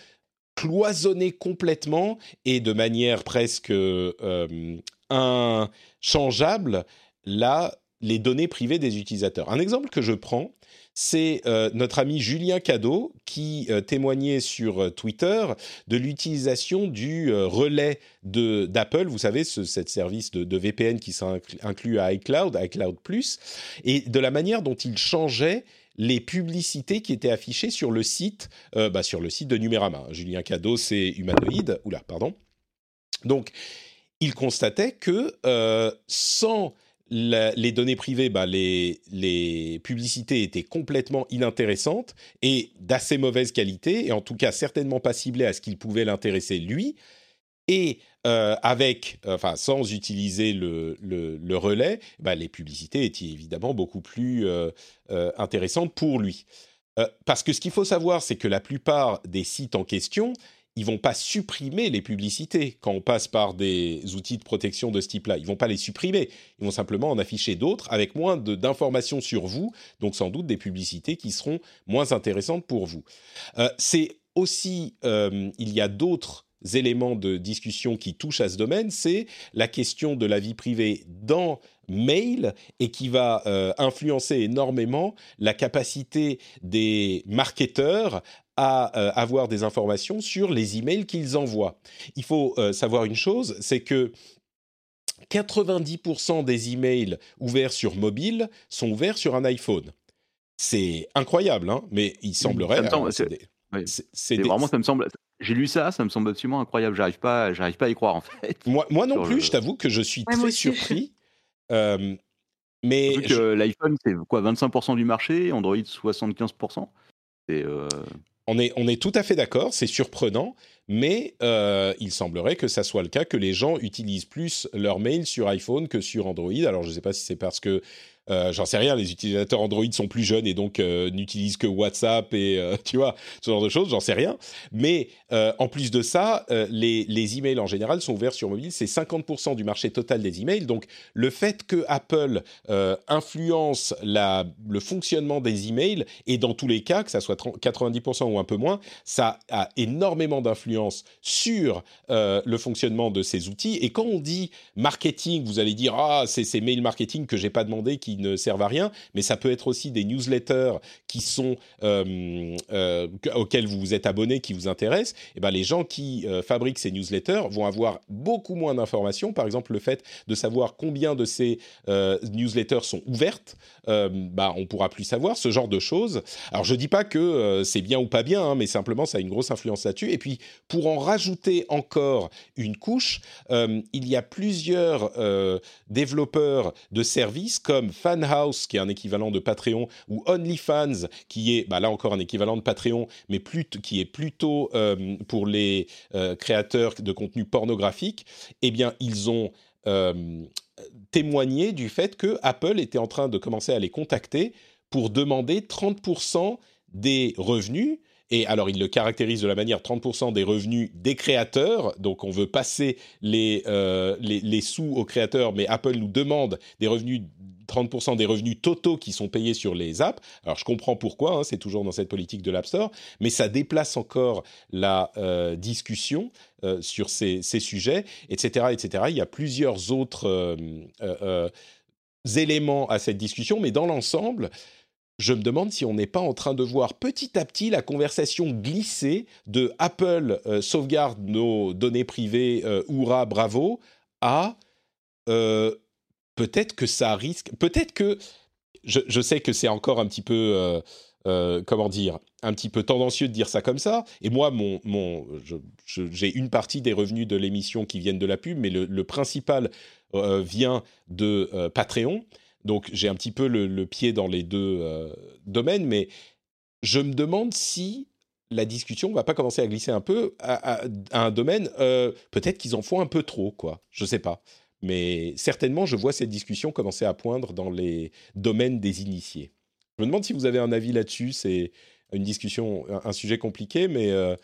cloisonner complètement et de manière presque euh, inchangeable les données privées des utilisateurs? Un exemple que je prends, c'est euh, notre ami Julien Cadeau qui euh, témoignait sur Twitter de l'utilisation du relais d'Apple, vous savez, ce service de, VPN qui s'inclut à iCloud, iCloud ⁇ et de la manière dont il changeait les publicités qui étaient affichées sur le site, euh, bah, sur le site de Numérama. Julien Cadeau, c'est humanoïde. Pardon. Donc, il constatait que euh, sans les données privées, bah, les, les, publicités étaient complètement inintéressantes et d'assez mauvaise qualité, et en tout cas certainement pas ciblées à ce qu'il pouvait l'intéresser lui. Et euh, avec, enfin, sans utiliser le, relais, bah, les publicités étaient évidemment beaucoup plus euh, euh, intéressantes pour lui. parce que ce qu'il faut savoir, c'est que la plupart des sites en question, ils vont pas supprimer les publicités quand on passe par des outils de protection de ce type-là. Ils vont pas les supprimer. Ils vont simplement en afficher d'autres avec moins d'informations sur vous, donc sans doute des publicités qui seront moins intéressantes pour vous. c'est aussi, il y a d'autres éléments de discussion qui touchent à ce domaine, c'est la question de la vie privée dans mail et qui va euh, influencer énormément la capacité des marketeurs à euh, avoir des informations sur les emails qu'ils envoient. Il faut euh, savoir une chose, c'est que 90% des emails ouverts sur mobile sont ouverts sur un iPhone. C'est incroyable, hein mais il semblerait. C'est vraiment, ça me semble, j'ai lu ça, ça me semble absolument incroyable. J'arrive pas, j'arrive pas à y croire en fait. Moi, moi non plus, je t'avoue que je suis très surpris. Euh, mais l'iPhone, c'est quoi 25% du marché, Android 75%. Euh... On est, on est tout à fait d'accord, c'est surprenant, mais euh, il semblerait que ça soit le cas, que les gens utilisent plus leur mail sur iPhone que sur Android. Alors je ne sais pas si c'est parce que euh, j'en sais rien, les utilisateurs Android sont plus jeunes et donc euh, n'utilisent que WhatsApp et euh, tu vois ce genre de choses, j'en sais rien. Mais en plus de ça, les, les emails en général sont ouverts sur mobile, c'est 50% du marché total des emails. Donc le fait que Apple influence le fonctionnement des emails et dans tous les cas, que ça soit 90% ou un peu moins, ça a énormément d'influence sur le fonctionnement de ces outils. Et quand on dit marketing, vous allez dire ah c'est ces mails marketing que j'ai pas demandé qui ne servent à rien, mais ça peut être aussi des newsletters qui sont euh, euh, auxquels vous vous êtes abonné, qui vous intéressent. Et eh ben les gens qui euh, fabriquent ces newsletters vont avoir beaucoup moins d'informations. Par exemple, le fait de savoir combien de ces newsletters sont ouvertes, bah on pourra plus savoir ce genre de choses. Alors je dis pas que c'est bien ou pas bien, hein, mais simplement ça a une grosse influence là-dessus. Et puis pour en rajouter encore une couche, il y a plusieurs développeurs de services comme Fanhouse, qui est un équivalent de Patreon, ou OnlyFans, qui est bah, là encore un équivalent de Patreon, mais qui est plutôt euh, pour les euh, créateurs de contenu pornographique, eh bien, ils ont euh, témoigné du fait que Apple était en train de commencer à les contacter pour demander 30% des revenus et alors, il le caractérise de la manière 30% des revenus des créateurs. Donc, on veut passer les, les, les, sous aux créateurs, mais Apple nous demande des revenus 30% des revenus totaux qui sont payés sur les apps. Alors je comprends pourquoi, hein, c'est toujours dans cette politique de l'App Store, mais ça déplace encore la euh, discussion euh, sur ces, sujets, etc., etc. Il y a plusieurs autres euh, éléments à cette discussion, mais dans l'ensemble, je me demande si on n'est pas en train de voir petit à petit la conversation glisser de Apple euh, sauvegarde nos données privées, euh, hurrah, bravo, à euh, peut-être que ça risque, peut-être que, je, sais que c'est encore un petit peu, comment dire, un petit peu tendancieux de dire ça comme ça, et moi, mon, mon, j'ai une partie des revenus de l'émission qui viennent de la pub, mais le principal vient de Patreon. Donc j'ai un petit peu le, pied dans les deux euh, domaines, mais je me demande si la discussion va pas commencer à glisser un peu à, un domaine. Euh, peut-être qu'ils en font un peu trop, quoi. Je sais pas. Mais certainement, je vois cette discussion commencer à poindre dans les domaines des initiés. Je me demande si vous avez un avis là-dessus. C'est une discussion, un, sujet compliqué, mais euh,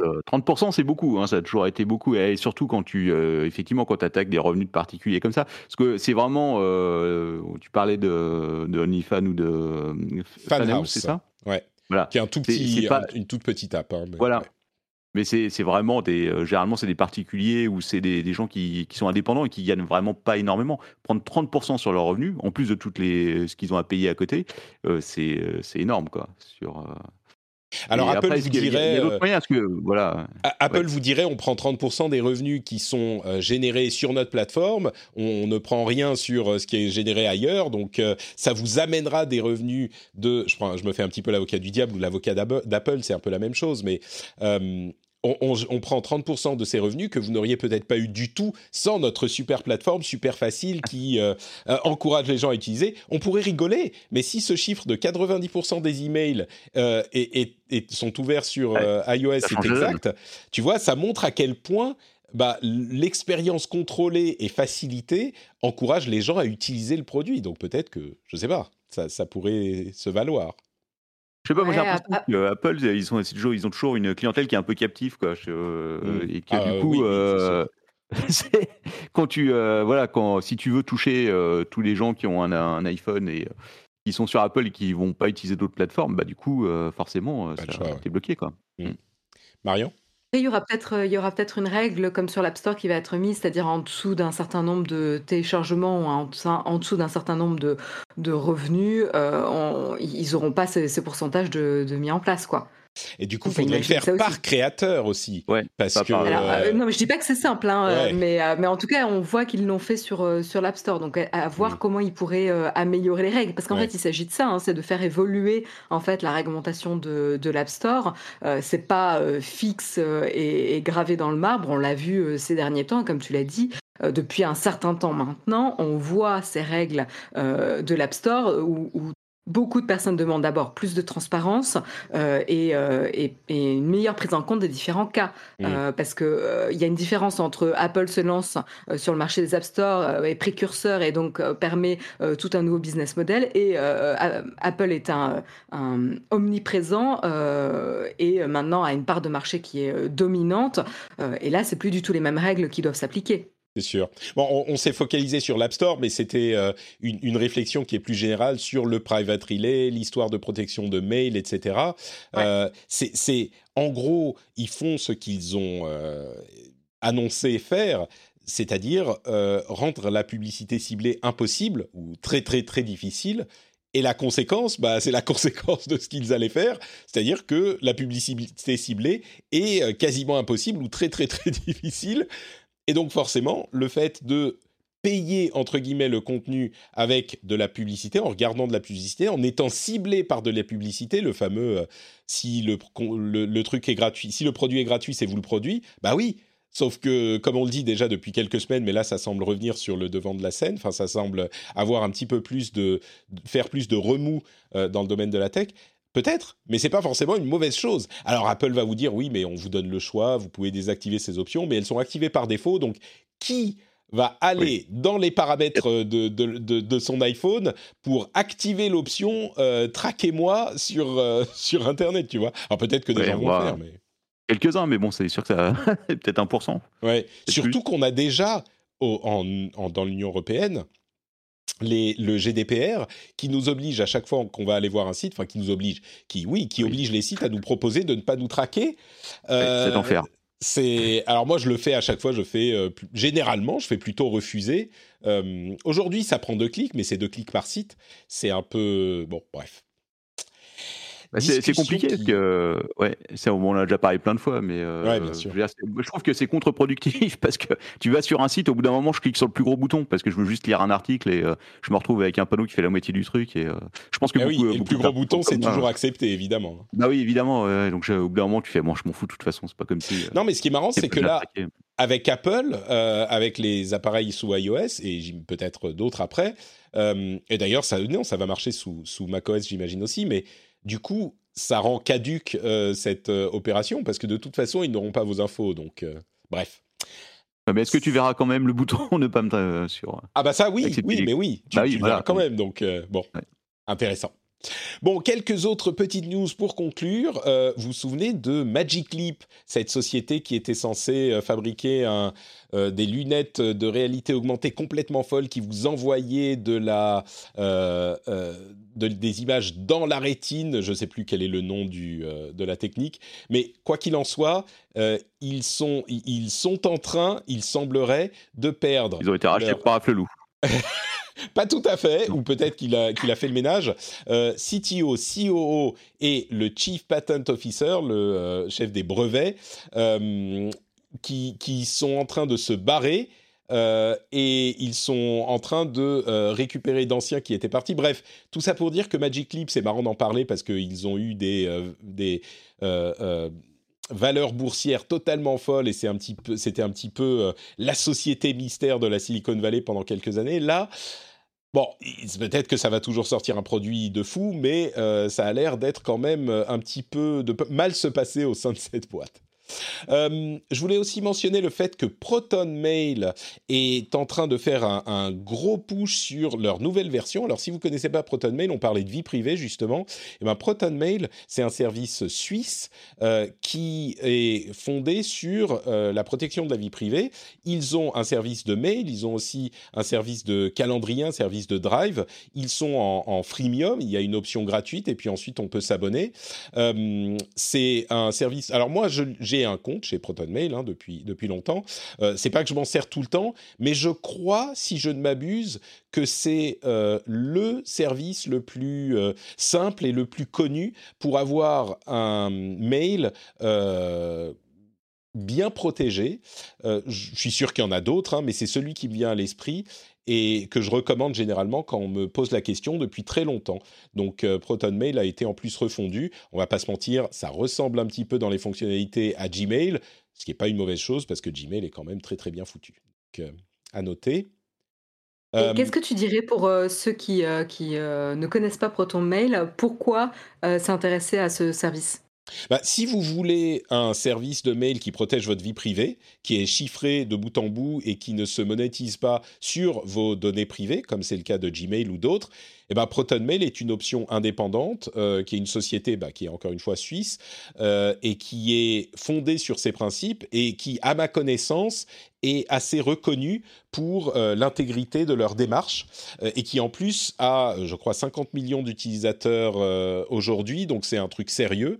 30% euh, c'est beaucoup, hein, ça a toujours été beaucoup, et surtout quand tu euh, effectivement quand attaques des revenus de particuliers comme ça, parce que c'est vraiment, euh, tu parlais de, de OnlyFans ou de Fanhouse, c'est ça? Ouais. Voilà. Qui est un tout petit, une toute petite app. Hein, voilà. Mais c'est vraiment des, généralement c'est des particuliers ou c'est des, des, gens qui, qui, sont indépendants et qui gagnent vraiment pas énormément. Prendre 30% sur leurs revenus, en plus de toutes les ce qu'ils ont à payer à côté, c'est énorme quoi. Sur alors Apple vous dirait, voilà, Apple vous dirait, on prend 30% des revenus qui sont euh, générés sur notre plateforme, on, ne prend rien sur euh, ce qui est généré ailleurs, donc euh, ça vous amènera des revenus de, je, prends, je me fais un petit peu l'avocat du diable ou l'avocat d'Apple, c'est un peu la même chose, mais on, prend 30% de ces revenus que vous n'auriez peut-être pas eu du tout sans notre super plateforme, super facile, qui euh, euh, encourage les gens à utiliser. On pourrait rigoler, mais si ce chiffre de 90% des emails euh, sont ouverts sur iOS, c'est exact, tu vois, ça montre à quel point bah, l'expérience contrôlée et facilitée encourage les gens à utiliser le produit. Donc peut-être que, je ne sais pas, ça pourrait se valoir. Je sais pas, moi j'ai l'impression ils, sont, toujours, ils ont toujours une clientèle qui est un peu captive, quoi. Euh, mmh. Et que ah, du coup, euh, quand tu, euh, voilà, quand, si tu veux toucher tous les gens qui ont un, iPhone et qui sont sur Apple et qui vont pas utiliser d'autres plateformes, bah du coup, forcément, tu es bloqué, quoi. Mmh. Marion il y aura peut-être euh, peut-être une règle comme sur l'App Store qui va être mise, c'est-à-dire en dessous d'un certain nombre de téléchargements ou en, dessous d'un certain nombre de, revenus, euh, ils n'auront pas ces, ces pourcentages de, de mis en place, quoi. Et du coup, il faudrait le faire par créateur aussi. Ouais, parce que, euh, non, mais je dis pas que c'est simple, hein, mais, mais en tout cas, on voit qu'ils l'ont fait sur, sur l'App Store. Donc, à, voir mm. comment ils pourraient améliorer les règles. Parce qu'en fait, il s'agit de ça, hein, c'est de faire évoluer en fait la réglementation de, de l'App Store. c'est pas fixe et, gravé dans le marbre. On l'a vu ces derniers temps, comme tu l'as dit depuis un certain temps maintenant, on voit ces règles de l'App Store où, Beaucoup de personnes demandent d'abord plus de transparence euh, euh, et, une meilleure prise en compte des différents cas. Euh, parce qu'il il y a une différence entre Apple se lance sur le marché des App Store, est précurseur et donc permet tout un nouveau business model, et Apple est un, omniprésent et maintenant a une part de marché qui est dominante. et là, c'est plus du tout les mêmes règles qui doivent s'appliquer. C'est sûr. Bon, on, s'est focalisé sur l'App Store, mais c'était euh, une, réflexion qui est plus générale sur le private relay, l'histoire de protection de mail, etc. Euh, c'est, en gros, ils font ce qu'ils ont euh, annoncé faire, c'est-à-dire rendre la publicité ciblée impossible ou très très très difficile. Et la conséquence, bah, c'est la conséquence de ce qu'ils allaient faire, c'est-à-dire que la publicité ciblée est quasiment impossible ou très très très difficile. Et donc forcément, le fait de payer entre guillemets le contenu avec de la publicité, en regardant de la publicité, en étant ciblé par de la publicité, le fameux euh, si le, truc est gratuit, si le produit est gratuit, c'est vous le produit, bah oui. Sauf que, comme on le dit déjà depuis quelques semaines, mais là, ça semble revenir sur le devant de la scène. Enfin, ça semble avoir un petit peu plus de, faire plus de remous euh, dans le domaine de la tech. Peut-être, mais c'est pas forcément une mauvaise chose. Alors Apple va vous dire oui, mais on vous donne le choix, vous pouvez désactiver ces options, mais elles sont activées par défaut. Donc qui va aller dans les paramètres de, de, son iPhone pour activer l'option euh, traquez-moi sur, euh, sur Internet, tu vois? Alors peut-être que des gens vont le faire, mais... Quelques-uns, mais bon, c'est sûr que ça peut-être 1%. Ouais. Surtout qu'on a déjà, en, dans l'Union européenne, le GDPR qui nous oblige à chaque fois qu'on va aller voir un site, enfin qui nous oblige, qui oui, qui oblige les sites à nous proposer de ne pas nous traquer. Euh, c'est d'enfer. C'est alors moi je le fais à chaque fois, je fais euh, généralement je fais plutôt refuser. Euh, aujourd'hui ça prend deux clics, mais c'est deux clics par site, c'est un peu bon bref. Bah, c'est compliqué parce que ouais, on a déjà parlé plein de fois, mais euh, Je, trouve que c'est contre-productif parce que tu vas sur un site, au bout d'un moment, je clique sur le plus gros bouton parce que je veux juste lire un article et euh, je me retrouve avec un panneau qui fait la moitié du truc et euh, je pense que ah oui, le plus gros bouton, c'est toujours accepté, évidemment. Bah oui, évidemment. donc au bout d'un moment, tu fais, moi, je m'en fous de toute façon, c'est pas comme si. non, mais ce qui est marrant, c'est que là, avec Apple, avec les appareils sous iOS et peut-être d'autres après. et d'ailleurs, ça, non, ça va marcher sous, sous macOS, j'imagine aussi, mais du coup, ça rend caduque euh, cette euh, opération parce que de toute façon, ils n'auront pas vos infos. Donc, euh, bref. Mais est-ce que tu verras quand même le bouton ne pas me sur Ah bah ça oui, oui, mais oui, tu, bah verras quand même. Donc bon, intéressant. Bon, quelques autres petites news pour conclure. Euh, vous vous souvenez de Magic Leap, cette société qui était censée euh, fabriquer un, euh, des lunettes de réalité augmentée complètement folles qui vous envoyaient de la, des images dans la rétine. Je ne sais plus quel est le nom du, de la technique, mais quoi qu'il en soit, ils, sont, ils sont en train, il semblerait, de perdre. Ils ont été rachetés par Afflelou. Pas tout à fait, ou peut-être qu'il a, fait le ménage. Euh, CTO, COO et le Chief Patent Officer, le euh, chef des brevets, euh, qui, sont en train de se barrer. et ils sont en train de récupérer d'anciens qui étaient partis. Bref, tout ça pour dire que Magic Leap, c'est marrant d'en parler parce qu'ils ont eu des valeurs boursières totalement folles et c'est un petit peu, c'était un petit peu la société mystère de la Silicon Valley pendant quelques années. Là, Bon, peut-être que ça va toujours sortir un produit de fou, mais euh, ça a l'air d'être quand même un petit peu de mal se passer au sein de cette boîte. Euh, je voulais aussi mentionner le fait que Proton Mail est en train de faire un, gros push sur leur nouvelle version. Alors, si vous connaissez pas Proton Mail, on parlait de vie privée justement. Et eh ben, Proton Mail, c'est un service suisse euh, qui est fondé sur euh, la protection de la vie privée. Ils ont un service de mail, ils ont aussi un service de calendrier, un service de drive. Ils sont en, en freemium. Il y a une option gratuite et puis ensuite on peut s'abonner. c'est un service. Alors moi, j'ai un compte chez ProtonMail hein, depuis, depuis longtemps. Euh, c'est pas que je m'en sers tout le temps, mais je crois, si je ne m'abuse, que c'est euh, le service le plus euh, simple et le plus connu pour avoir un mail bien protégé. je suis sûr qu'il y en a d'autres, hein, mais c'est celui qui me vient à l'esprit et que je recommande généralement quand on me pose la question depuis très longtemps. Donc euh, Proton Mail a été en plus refondu. On va pas se mentir, ça ressemble un petit peu dans les fonctionnalités à Gmail, ce qui n'est pas une mauvaise chose parce que Gmail est quand même très très bien foutu. Donc, euh, à noter. Euh, qu'est-ce que tu dirais pour ceux qui, qui ne connaissent pas Proton Mail Pourquoi s'intéresser à ce service? Bah, si vous voulez un service de mail qui protège votre vie privée, qui est chiffré de bout en bout et qui ne se monétise pas sur vos données privées, comme c'est le cas de Gmail ou d'autres, eh ben, Proton Mail est une option indépendante, euh, qui est une société bah, qui est encore une fois suisse euh, et qui est fondée sur ces principes et qui, à ma connaissance, est assez reconnue pour euh, l'intégrité de leur démarche et qui en plus a, je crois, 50 millions d'utilisateurs aujourd'hui, donc c'est un truc sérieux.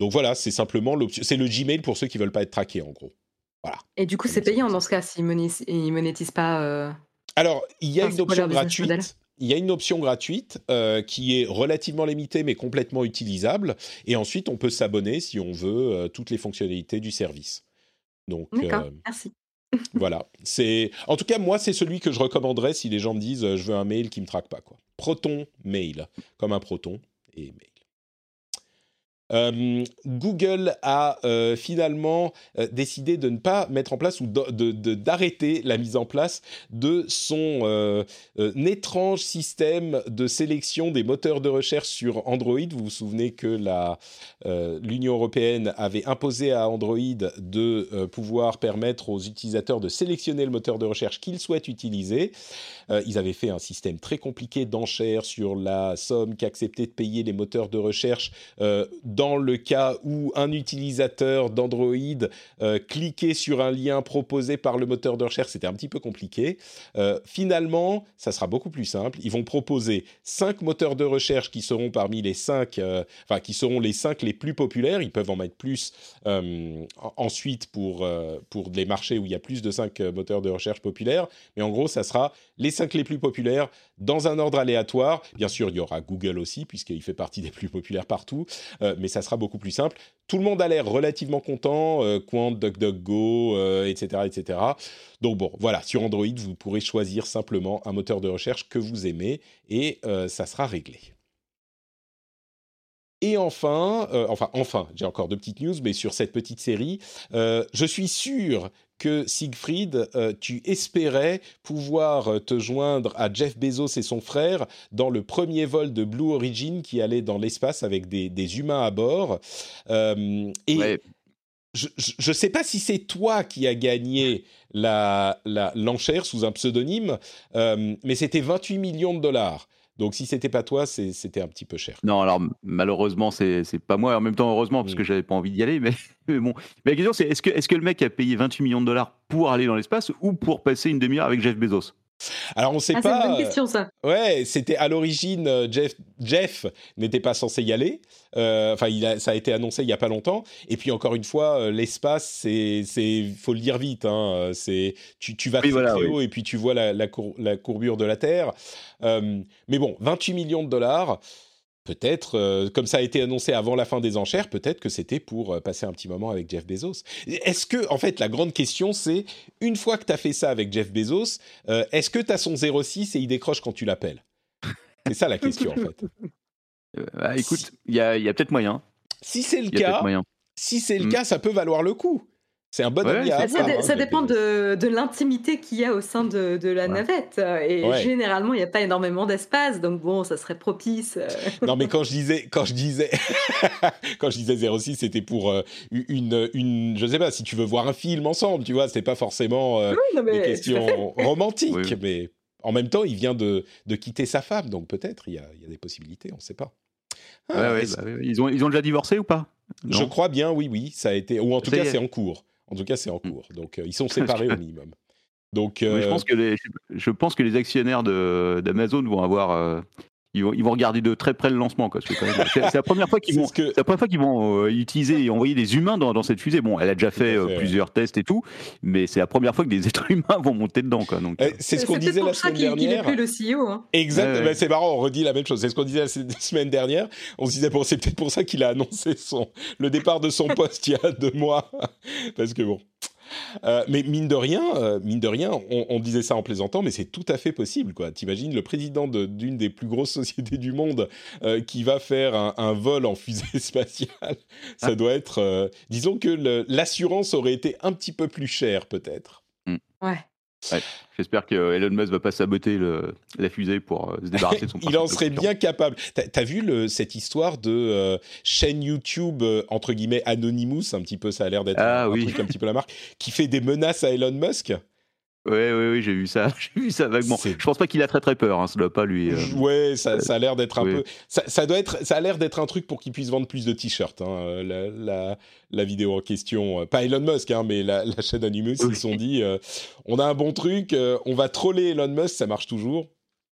Donc voilà, c'est simplement l'option, c'est le Gmail pour ceux qui veulent pas être traqués en gros. Voilà. Et du coup, c'est payant dans ce cas s'ils ne monétisent pas. Alors, il y a une option gratuite il y a une option gratuite euh, qui est relativement limitée mais complètement utilisable. Et ensuite, on peut s'abonner si on veut euh, toutes les fonctionnalités du service. Donc, euh, merci. voilà. C'est en tout cas moi, c'est celui que je recommanderais si les gens me disent je veux un mail qui me traque pas quoi. Proton Mail, comme un proton et mail. Euh, Google a euh, finalement euh, décidé de ne pas mettre en place ou d'arrêter la mise en place de son étrange système de sélection des moteurs de recherche sur Android. Vous vous souvenez que l'Union européenne avait imposé à Android de pouvoir permettre aux utilisateurs de sélectionner le moteur de recherche qu'ils souhaitent utiliser. Ils avaient fait un système très compliqué d'enchères sur la somme qu'acceptaient de payer les moteurs de recherche dans le cas où un utilisateur d'Android cliquait sur un lien proposé par le moteur de recherche, c'était un petit peu compliqué. finalement, ça sera beaucoup plus simple. Ils vont proposer cinq moteurs de recherche qui seront parmi les cinq, enfin qui seront les cinq les plus populaires. Ils peuvent en mettre plus ensuite pour pour les marchés où il y a plus de cinq moteurs de recherche populaires. Mais en gros, ça sera les cinq les plus populaires dans un ordre aléatoire. Bien sûr, il y aura Google aussi, puisqu'il fait partie des plus populaires partout, euh, mais ça sera beaucoup plus simple. Tout le monde a l'air relativement content, euh, Quant, DuckDuckGo, etc., euh, etc. Donc bon, voilà, sur Android, vous pourrez choisir simplement un moteur de recherche que vous aimez, et ça sera réglé. Et enfin, enfin, enfin, j'ai encore deux petites news, mais sur cette petite série, je suis sûr que Siegfried, euh, tu espérais pouvoir euh, te joindre à Jeff Bezos et son frère dans le premier vol de Blue Origin qui allait dans l'espace avec des, humains à bord. Euh, et je ne sais pas si c'est toi qui as gagné l'enchère la, l'enchère sous un pseudonyme, mais c'était 28 millions de dollars. Donc si c'était pas toi, c'était un petit peu cher. Non, alors malheureusement, c'est pas moi. En même temps, heureusement, parce que mm. j'avais pas envie d'y aller. Mais, bon. Mais la question, c'est est-ce que, est -ce que le mec a payé 28 millions de dollars pour aller dans l'espace ou pour passer une demi-heure avec Jeff Bezos? Alors on sait ah, pas. C'est une bonne question ça. Ouais, c'était à l'origine euh, Jeff Jeff n'était pas censé y aller. Euh, enfin, il a, ça a été annoncé il y a pas longtemps. Et puis encore une fois, euh, l'espace, c'est c'est faut le dire vite. Hein, c'est tu, tu vas très, haut et puis tu vois la, la, la courbure de la Terre. mais bon, 28 millions de dollars peut-être, euh, comme ça a été annoncé avant la fin des enchères, peut-être que c'était pour euh, passer un petit moment avec Jeff Bezos. Est-ce que, en fait, la grande question, c'est, une fois que tu as fait ça avec Jeff Bezos, euh, est-ce que tu as son 06 et il décroche quand tu l'appelles? C'est ça la question, en fait. Bah, écoute, il y a, peut-être moyen. Si c'est le cas, si c'est le mm. cas, ça peut valoir le coup. C'est un bon ouais, Ça, dépend de, de l'intimité qu'il y a au sein de, de la navette. Et généralement, il n'y a pas énormément d'espace, donc bon, ça serait propice. Euh. non, mais quand je disais, quand je disais, quand je disais 06, c'était pour euh, une, une, je sais pas, si tu veux voir un film ensemble, tu vois, c'est pas forcément euh, des questions romantiques, mais en même temps, il vient de, de quitter sa femme, donc peut-être il y a, y a, des possibilités, on ne sait pas. Ah, bah ils, ont, ils ont déjà divorcé ou pas? Je crois bien, oui, oui, ça a été, ou en tout cas, c'est en cours. En tout cas, c'est en mmh. cours. Donc, euh, ils sont séparés au minimum. Donc, je, euh, pense que les, je pense que les actionnaires d'Amazon vont avoir. Euh, ils vont, ils vont, regarder de très près le lancement. C'est la première fois qu'ils vont, que... la première fois qu'ils vont utiliser et envoyer des humains dans, dans, cette fusée. Bon, elle a déjà fait, plusieurs tests et tout, mais c'est la première fois que des êtres humains vont monter dedans. Quoi, donc, eh, c'est ce qu'on disait la semaine dernière. plus le CEO. Hein. Exactement. C'est marrant, on redit la même chose. C'est ce qu'on disait la semaine dernière. On se disait, bon, c'est peut-être pour ça qu'il a annoncé son, le départ de son poste il y a deux mois. Parce que bon. Euh, mais mine de rien, euh, mine de rien, on, disait ça en plaisantant, mais c'est tout à fait possible. Quoi. T'imagines le président d'une des plus grosses sociétés du monde euh, qui va faire un, vol en fusée spatiale. Ça ah. doit être, disons que l'assurance aurait été un petit peu plus chère peut-être. Mm. Ouais. J'espère que Elon Musk va pas saboter le, la fusée pour euh, se débarrasser de son Il en serait bien capable. T'as as vu le, cette histoire de euh, chaîne YouTube euh, entre guillemets Anonymous, un petit peu, ça a l'air d'être ah un, oui. truc un petit peu la marque, qui fait des menaces à Elon Musk? Oui, oui, oui, j'ai vu ça. J'ai vu ça vaguement. Je pense pas qu'il a très très peur. Hein. Ça doit pas lui. Euh... Ouais, ça, ça, a l'air d'être un peu. Ça, ça, doit être. Ça a l'air d'être un truc pour qu'il puisse vendre plus de t-shirts. Hein. La, la, la, vidéo en question, pas Elon Musk, hein, mais la, la chaîne Animus, ils se sont dit, euh, on a un bon truc, euh, on va troller Elon Musk, ça marche toujours.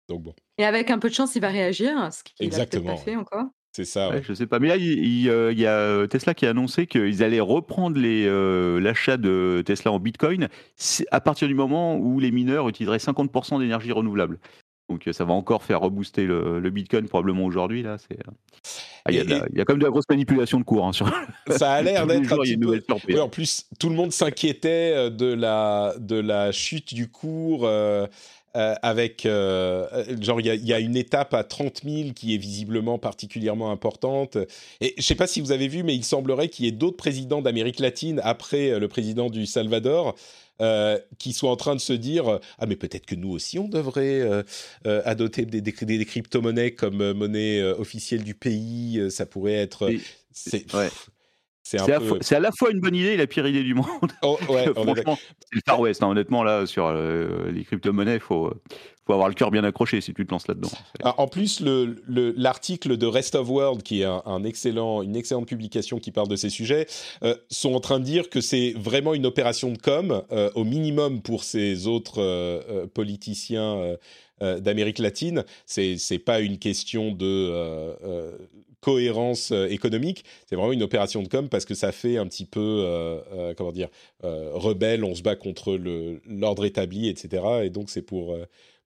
Donc bon. Et avec un peu de chance, il va réagir, ce qu'il n'a pas fait encore. C'est ça. Ouais. je sais pas. Mais là, il, euh, y a euh, Tesla qui a annoncé qu'ils allaient reprendre euh, l'achat de Tesla en Bitcoin à partir du moment où les mineurs utiliseraient 50% d'énergie renouvelable. Donc ça va encore faire rebooster le, Bitcoin probablement aujourd'hui. Là, c'est. Ah, il y, a quand même de la grosse manipulation de cours hein, sur. Ça a l'air d'être un petit peu. en plus, tout le monde s'inquiétait de la de la chute du cours. Euh, avec euh, genre il y, a une étape à 30 000 qui est visiblement particulièrement importante. Et je sais pas si vous avez vu, mais il semblerait qu'il y ait d'autres présidents d'Amérique latine après euh, le président du Salvador. qui soient en train de se dire ah mais peut-être que nous aussi on devrait adopter des, des, crypto-monnaies comme monnaie officielle du pays ça pourrait être C'est à, la fois une bonne idée et la pire idée du monde. Oh, Franchement, c'est le Far West. Hein. honnêtement, là, sur euh, les crypto-monnaies, il faut, faut avoir le cœur bien accroché si tu te lances là-dedans. Ah, en plus, l'article de Rest of World, qui est un, excellent, une excellente publication qui parle de ces sujets, euh, sont en train de dire que c'est vraiment une opération de com, euh, au minimum pour ces autres politiciens d'Amérique latine. C'est n'est pas une question de cohérence euh, économique. C'est vraiment une opération de com parce que ça fait un petit peu, euh, euh, comment dire, rebelle, on se bat contre l'ordre établi, etc. Et donc c'est pour,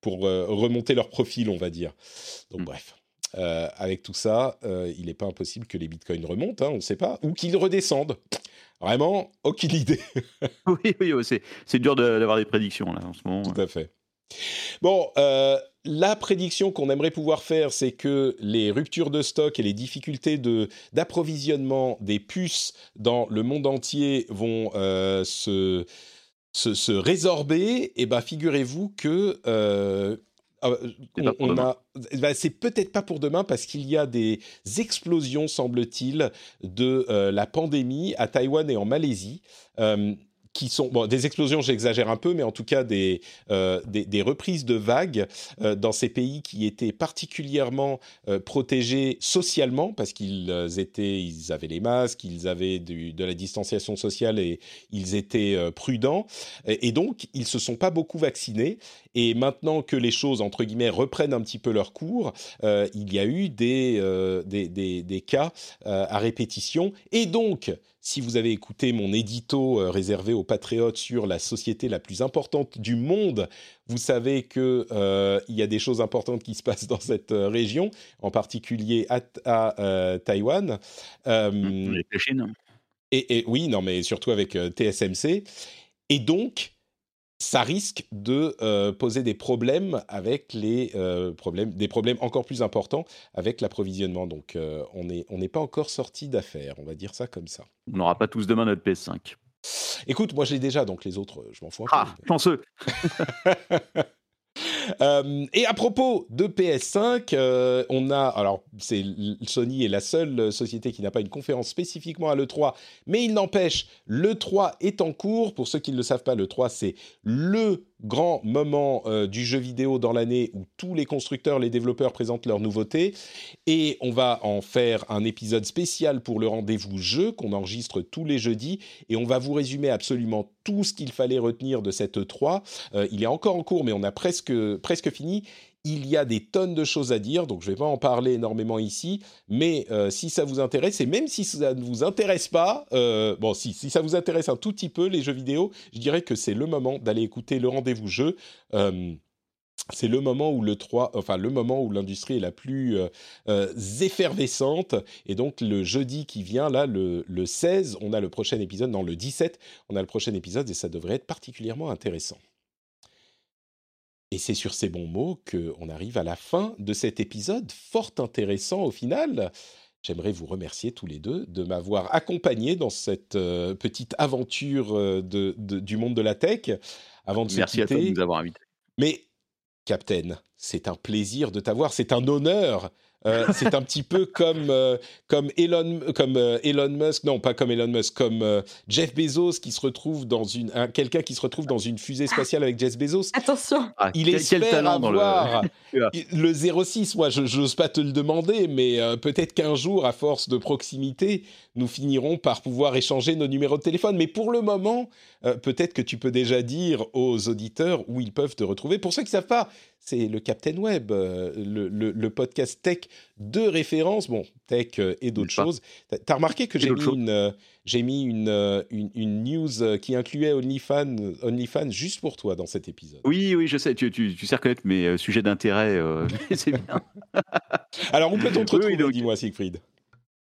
pour remonter leur profil, on va dire. Donc mm. bref. avec tout ça, il n'est pas impossible que les bitcoins remontent, hein, on ne sait pas, ou qu'ils redescendent. Vraiment, aucune idée. oui, oui, c'est dur d'avoir des prédictions là en ce moment. Tout à fait. Bon, euh, la prédiction qu'on aimerait pouvoir faire, c'est que les ruptures de stock et les difficultés d'approvisionnement des puces dans le monde entier vont euh, se, se, résorber. Et eh ben, figurez-vous que euh, on, a, bah, c'est peut-être pas pour demain parce qu'il y a des explosions, semble-t-il, de la pandémie à Taïwan et en Malaisie qui sont bon, des explosions, j'exagère un peu, mais en tout cas des, euh, des, reprises de vagues euh, dans ces pays qui étaient particulièrement euh, protégés socialement parce qu'ils étaient, ils avaient les masques, ils avaient de la distanciation sociale et ils étaient prudents et, donc ils se sont pas beaucoup vaccinés. Et maintenant que les choses entre guillemets reprennent un petit peu leur cours, il y a eu des, des, des cas à répétition et donc si vous avez écouté mon édito euh, réservé aux patriotes sur la société la plus importante du monde, vous savez qu'il euh, y a des choses importantes qui se passent dans cette euh, région, en particulier à, Taïwan. avec la Chine. Et, et, oui, non, mais surtout avec TSMC. Et donc, ça risque de euh, poser des problèmes avec les euh, problèmes, des problèmes encore plus importants avec l'approvisionnement. Donc, euh, on n'est on n'est pas encore sorti d'affaires, on va dire ça comme ça. On n'aura pas tous demain notre PS5. Écoute, moi je l'ai déjà, donc les autres, je m'en fous un ah, peu. Ah, chanceux Euh, et à propos de PS5, euh, on a, alors c'est Sony est la seule société qui n'a pas une conférence spécifiquement à l'E3, mais il n'empêche, l'E3 est en cours. Pour ceux qui ne le savent pas, l'E3 c'est le grand moment euh, du jeu vidéo dans l'année où tous les constructeurs, les développeurs présentent leurs nouveautés. Et on va en faire un épisode spécial pour le rendez-vous jeu qu'on enregistre tous les jeudis. Et on va vous résumer absolument tout ce qu'il fallait retenir de cette E3. Euh, il est encore en cours, mais on a presque, presque fini il y a des tonnes de choses à dire, donc je ne vais pas en parler énormément ici, mais euh, si ça vous intéresse, et même si ça ne vous intéresse pas, euh, bon, si, ça vous intéresse un tout petit peu, les jeux vidéo, je dirais que c'est le moment d'aller écouter le rendez-vous jeu. Euh, c'est le moment où le 3, enfin le moment où l'industrie est la plus effervescente. Et donc le jeudi qui vient, là, le, le 16, on a le prochain épisode, non, le 17, on a le prochain épisode et ça devrait être particulièrement intéressant. Et c'est sur ces bons mots qu'on arrive à la fin de cet épisode, fort intéressant au final. J'aimerais vous remercier tous les deux de m'avoir accompagné dans cette euh, petite aventure euh, de, du monde de la tech. Avant de Merci à toi de nous avoir invités. Mais, Captain, c'est un plaisir de t'avoir, c'est un honneur euh, c'est un petit peu comme, euh, comme, Elon, comme euh, Elon Musk, non pas comme Elon Musk, comme Jeff Bezos qui se retrouve dans une, quelqu'un qui se retrouve dans une fusée spatiale avec Jeff Bezos. Attention. Ah, il espère avoir le... le 06. Moi, je n'ose pas te le demander, mais peut-être qu'un jour, à force de proximité, nous finirons par pouvoir échanger nos numéros de téléphone. Mais pour le moment, peut-être que tu peux déjà dire aux auditeurs où ils peuvent te retrouver. Pour ceux qui ne savent pas, c'est le Captain Web, euh, le, podcast tech de référence, bon, tech euh, et d'autres choses. Tu as remarqué que j'ai mis, une, euh, j'ai mis une, une, news qui incluait OnlyFans, OnlyFans juste pour toi dans cet épisode. Oui, oui, je sais, tu, tu, sais reconnaître mes sujets d'intérêt, c'est bien. Alors, où peut-on te retrouver, dis-moi, Siegfried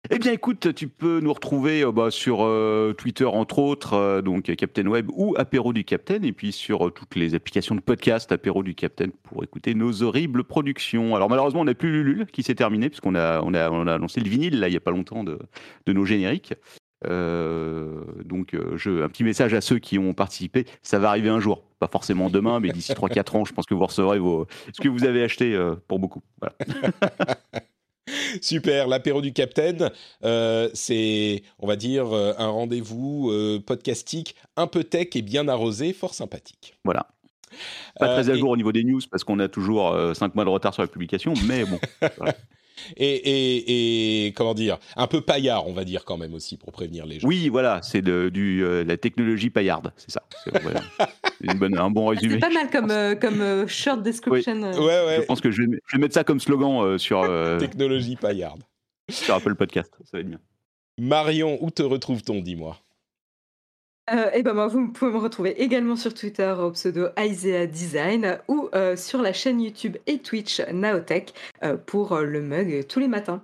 eh bien, écoute, tu peux nous retrouver euh, bah, sur euh, Twitter, entre autres, euh, donc Captain Web ou Apéro du Captain, et puis sur toutes les applications de podcast Apéro du Captain pour écouter nos horribles productions. Alors, malheureusement, on n'a plus Lulul qui s'est terminé, puisqu'on a, on a, on a annoncé le vinyle, là, il n'y a pas longtemps, de, de nos génériques. donc, un petit message à ceux qui ont participé. Ça va arriver un jour, pas forcément demain, mais d'ici 3-4 ans, je pense que vous recevrez vos, ce que vous avez acheté pour beaucoup. Voilà. Super, l'apéro du Capitaine, euh, c'est, on va dire, euh, un rendez-vous euh, podcastique un peu tech et bien arrosé, fort sympathique. Voilà. Pas très à jour au niveau des news parce qu'on a toujours 5 mois de retard sur la publication, mais bon. et, comment dire, un peu paillard, on va dire quand même aussi pour prévenir les gens. Oui, voilà, c'est de du, la technologie paillarde, c'est ça. C'est bonne, un bon résumé. C'est pas mal comme, comme short description. Ouais, ouais. Je pense que je vais, mettre ça comme slogan sur. technologie paillarde. Sur Apple Podcast, ça va être bien. Marion, où te retrouve-t-on, dis-moi? Euh, et ben moi, vous pouvez me retrouver également sur Twitter au pseudo Isaiah Design ou euh, sur la chaîne YouTube et Twitch Naotech euh, pour le mug tous les matins.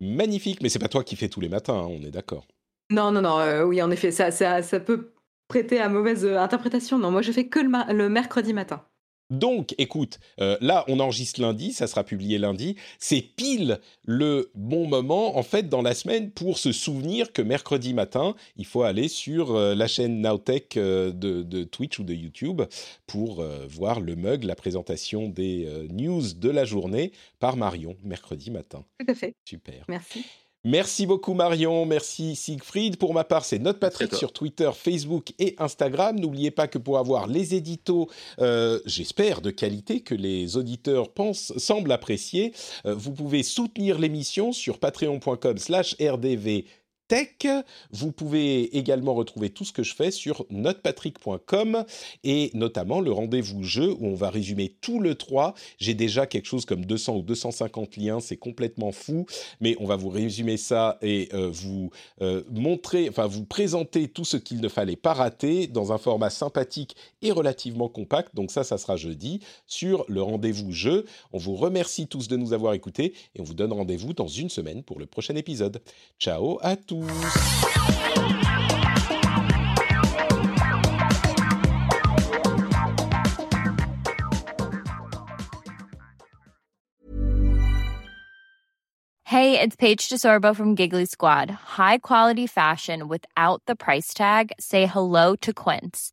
Magnifique, mais c'est pas toi qui fais tous les matins, hein, on est d'accord. Non, non, non, oui, en effet, ça, ça, ça, peut prêter à mauvaise interprétation. Non, moi je fais que le mercredi matin. Donc, écoute, euh, là, on enregistre lundi, ça sera publié lundi. C'est pile le bon moment, en fait, dans la semaine pour se souvenir que mercredi matin, il faut aller sur euh, la chaîne Nowtech euh, de, Twitch ou de YouTube pour voir le mug, la présentation des news de la journée par Marion, mercredi matin. Tout à fait. Super. Merci. Merci beaucoup Marion, merci Siegfried. Pour ma part, c'est Note Patrick sur Twitter, Facebook et Instagram. N'oubliez pas que pour avoir les éditos, euh, j'espère de qualité que les auditeurs pensent, semblent apprécier, euh, vous pouvez soutenir l'émission sur patreon.com/rdv tech. Vous pouvez également retrouver tout ce que je fais sur notepatrick.com et notamment le rendez-vous jeu où on va résumer tout le 3. J'ai déjà quelque chose comme 200 ou 250 liens, c'est complètement fou, mais on va vous résumer ça et euh, vous euh, montrer, enfin vous présenter tout ce qu'il ne fallait pas rater dans un format sympathique et relativement compact. Donc ça, ça sera jeudi sur le rendez-vous jeu. On vous remercie tous de nous avoir écoutés et on vous donne rendez-vous dans une semaine pour le prochain épisode. Ciao à tous Hey, it's Paige DeSorbo from Giggly Squad. High quality fashion without the price tag. Say hello to Quince.